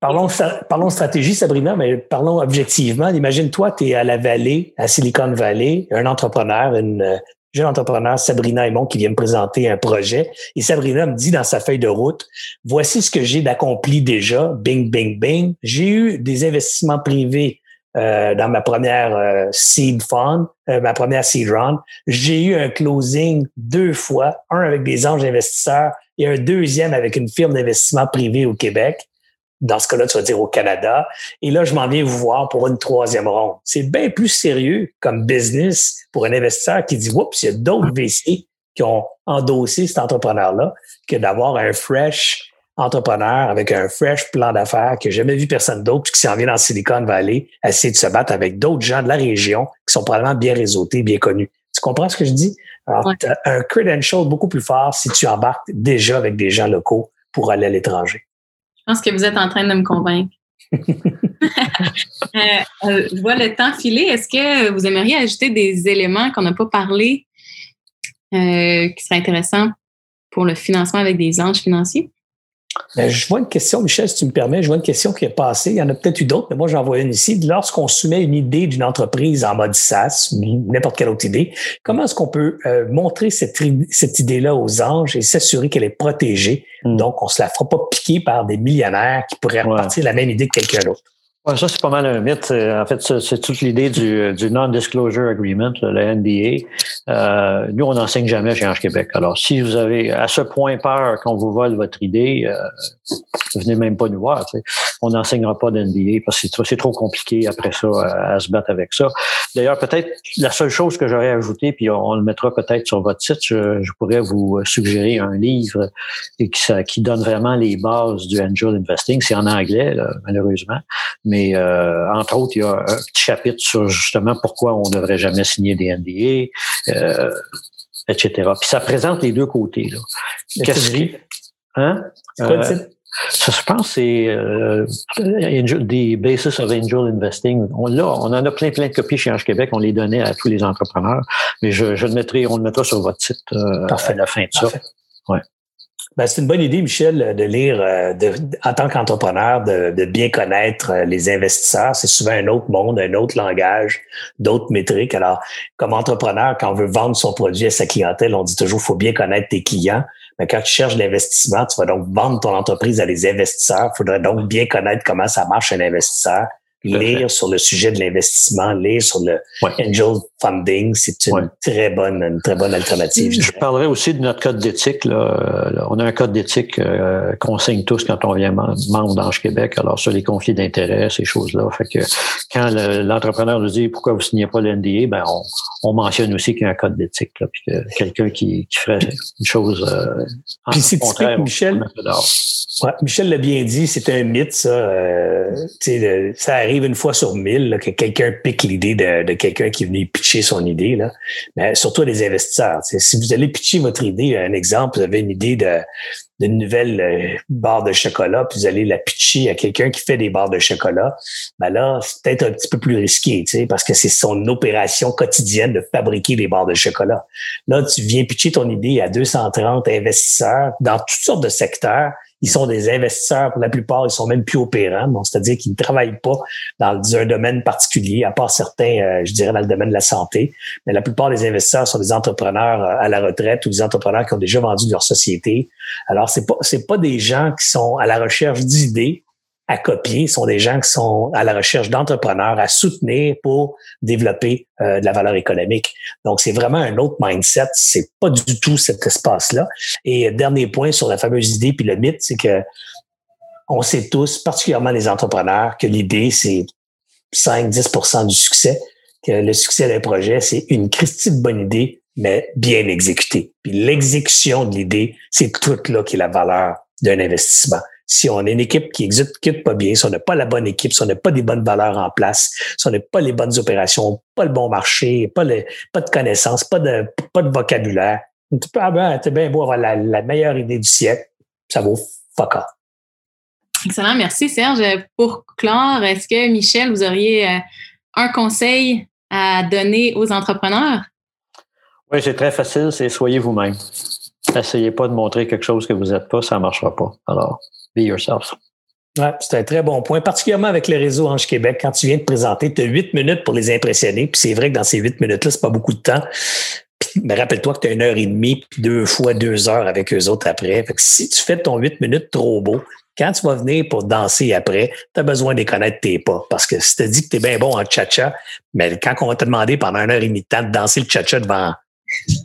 Parlons, parlons stratégie, Sabrina, mais parlons objectivement. Imagine-toi, tu es à la vallée, à Silicon Valley, un entrepreneur, une euh, jeune entrepreneur, Sabrina Aymon, qui vient me présenter un projet. Et Sabrina me dit dans sa feuille de route, voici ce que j'ai d'accompli déjà, bing, bing, bing. J'ai eu des investissements privés euh, dans ma première euh, seed fund, euh, ma première seed round. J'ai eu un closing deux fois, un avec des anges investisseurs et un deuxième avec une firme d'investissement privé au Québec. Dans ce cas-là, tu vas dire au Canada. Et là, je m'en viens vous voir pour une troisième ronde. C'est bien plus sérieux comme business pour un investisseur qui dit, oups, il y a d'autres VC qui ont endossé cet entrepreneur-là que d'avoir un fresh entrepreneur avec un fresh plan d'affaires qui n'a jamais vu personne d'autre qui s'en vient dans Silicon Valley essayer de se battre avec d'autres gens de la région qui sont probablement bien réseautés, bien connus. Tu comprends ce que je dis? Alors, ouais. tu as un credential beaucoup plus fort si tu embarques déjà avec des gens locaux pour aller à l'étranger. Je pense que vous êtes en train de me convaincre. (laughs) euh, euh, je vois le temps filer. Est-ce que vous aimeriez ajouter des éléments qu'on n'a pas parlé euh, qui seraient intéressants pour le financement avec des anges financiers? Ben, je vois une question, Michel, si tu me permets, je vois une question qui est passée. Il y en a peut-être eu d'autres, mais moi, j'en vois une ici. Lorsqu'on soumet une idée d'une entreprise en mode SaaS, n'importe quelle autre idée, comment est-ce qu'on peut euh, montrer cette, cette idée-là aux anges et s'assurer qu'elle est protégée? Mm. Donc, on se la fera pas piquer par des millionnaires qui pourraient repartir la même idée que quelqu'un d'autre. Ça, c'est pas mal un mythe. En fait, c'est toute l'idée du, Non-Disclosure Agreement, le NDA. Euh, nous, on n'enseigne jamais chez Ange Québec. Alors, si vous avez à ce point peur qu'on vous vole votre idée, euh, venez même pas nous voir. On n'enseignera pas d'NDA parce que c'est trop, compliqué après ça à, se battre avec ça. D'ailleurs, peut-être la seule chose que j'aurais ajouté, puis on, le mettra peut-être sur votre site, je, pourrais vous suggérer un livre qui, qui donne vraiment les bases du angel investing. C'est en anglais, malheureusement. Mais mais euh, entre autres, il y a un petit chapitre sur justement pourquoi on ne devrait jamais signer des NDA, euh, etc. Puis ça présente les deux côtés. Là. Qu'est-ce que hein? quoi euh, Ça, je pense, c'est euh, des Basis of Angel Investing. On, là, on en a plein, plein de copies chez Ange Québec. On les donnait à tous les entrepreneurs. Mais je, je le mettrai, on le mettra sur votre site euh, à la fin de ça. Ouais. Ben, c'est une bonne idée, Michel, de lire euh, de, en tant qu'entrepreneur, de, de, bien connaître euh, les investisseurs. C'est souvent un autre monde, un autre langage, d'autres métriques. Alors, comme entrepreneur, quand on veut vendre son produit à sa clientèle, on dit toujours faut bien connaître tes clients. Mais quand tu cherches l'investissement, tu vas donc vendre ton entreprise à des investisseurs. Il faudrait donc bien connaître comment ça marche un investisseur lire sur le sujet de l'investissement, lire sur le angel funding, c'est une très bonne, une très bonne alternative. Je, parlerai aussi de notre code d'éthique. Là. On a un code d'éthique euh, qu'on signe tous quand on vient membre d'Ange Québec. Alors sur les conflits d'intérêts, ces choses-là. Fait que quand l'entrepreneur nous dit pourquoi vous signez pas l'NDA, ben on, on, mentionne aussi qu'il y a un code d'éthique. Puis que quelqu'un qui, qui, ferait une chose euh, puis c'est typique, Michel. Ouais, Michel l'a bien dit, c'est un mythe, ça. Euh, ça arrive une fois sur mille que quelqu'un pique l'idée de, quelqu'un qui est venu pitcher son idée. Là. Mais surtout les investisseurs. Si vous allez pitcher votre idée, un exemple, vous avez une idée de d'une nouvelle euh, barre de chocolat, puis vous allez la pitcher à quelqu'un qui fait des barres de chocolat, ben là, c'est peut-être un petit peu plus risqué, parce que c'est son opération quotidienne de fabriquer des barres de chocolat. Là, tu viens pitcher ton idée à 230 investisseurs dans toutes sortes de secteurs ils sont des investisseurs. Pour la plupart, ils sont même plus opérants. Bon, c'est-à-dire qu'ils ne travaillent pas dans un domaine particulier, à part certains, euh, je dirais, dans le domaine de la santé. Mais la plupart des investisseurs sont des entrepreneurs euh, à la retraite ou des entrepreneurs qui ont déjà vendu leur société. Alors, c'est pas, c'est pas des gens qui sont à la recherche d'idées à copier sont des gens qui sont à la recherche d'entrepreneurs à soutenir pour développer euh, de la valeur économique. Donc, c'est vraiment un autre mindset. C'est pas du tout cet espace-là. Et dernier point sur la fameuse idée puis le mythe, c'est que on sait tous, particulièrement les entrepreneurs, que l'idée, c'est 5-10% du succès, que le succès d'un projet, c'est une christie bonne idée, mais bien exécutée. Puis l'exécution de l'idée, c'est tout là qui est la valeur d'un investissement si on a une équipe qui exécute pas bien, si on n'a pas la bonne équipe, si on n'a pas des bonnes valeurs en place, si on n'a pas les bonnes opérations, pas le bon marché, pas, le, pas de connaissances, pas de, pas de vocabulaire, tu peux avoir, bien beau avoir la, meilleure idée du siècle, ça vaut fuck off. Excellent, merci Serge. Pour clore, est-ce que Michel, vous auriez euh, un conseil à donner aux entrepreneurs? Oui, c'est très facile, c'est soyez vous-même. Essayez pas de montrer quelque chose que vous n'êtes pas, ça ne marchera pas. Alors, be yourself. Ouais, c'est un très bon point, particulièrement avec le réseau Ange Québec. Quand tu viens de présenter, tu as huit minutes pour les impressionner. Puis c'est vrai que dans ces huit minutes-là, c'est pas beaucoup de temps. mais rappelle-toi que tu as une heure et demie, puis deux fois deux heures avec eux autres après. Fait que si tu fais ton huit minutes trop beau, quand tu vas venir pour danser après, tu as besoin de connaître tes pas. Parce que si tu dis que tu es bien bon en cha-cha, mais quand on va te demander pendant une heure et demie de temps de danser le cha-cha devant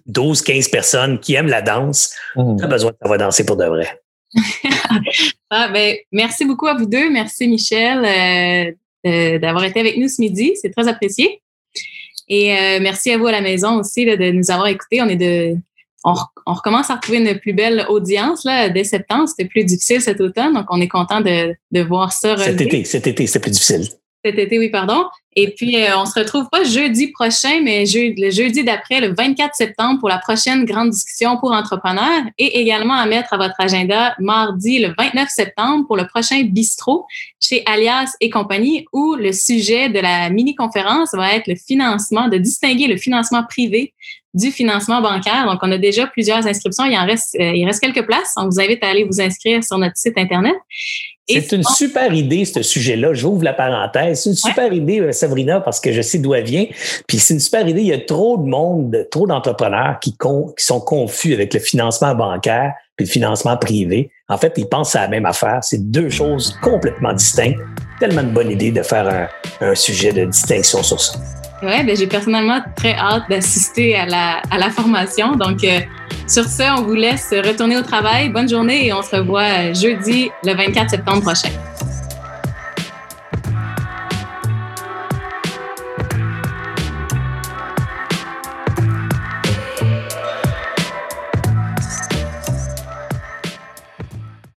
12, 15 personnes qui aiment la danse, mmh. tu as besoin de savoir danser pour de vrai. (laughs) ah, ben, merci beaucoup à vous deux. Merci, Michel, euh, d'avoir été avec nous ce midi. C'est très apprécié. Et euh, merci à vous à la maison aussi de nous avoir écoutés. On est de. On, recommence à retrouver une plus belle audience là, dès septembre. C'était plus difficile cet automne, donc on est content de, de voir ça. Cet été, cet été, c'était plus difficile. Cet été, oui, pardon. Et puis, euh, on se retrouve pas jeudi prochain, mais le jeudi d'après, le 24 septembre, pour la prochaine grande discussion pour entrepreneurs et également à mettre à votre agenda mardi, le 29 septembre, pour le prochain bistrot chez Alias et compagnie, où le sujet de la mini-conférence va être le financement, de distinguer le financement privé du financement bancaire. Donc, on a déjà plusieurs inscriptions. Il en reste, euh, il reste quelques places. On vous invite à aller vous inscrire sur notre site Internet. C'est une super idée, ce sujet-là. J'ouvre la parenthèse. C'est une super idée, euh, Sabrina, parce que je sais d'où elle vient. Puis c'est une super idée. Il y a trop de monde, trop d'entrepreneurs qui, qui sont confus avec le financement bancaire puis le financement privé. En fait, ils pensent à la même affaire. C'est deux choses complètement distinctes. tellement de bonne idée de faire un, sujet de distinction sur ça. Oui, ben j'ai personnellement très hâte d'assister à la, formation. Donc, euh, sur ce, on vous laisse retourner au travail. Bonne journée et on se revoit jeudi le 24 septembre prochain.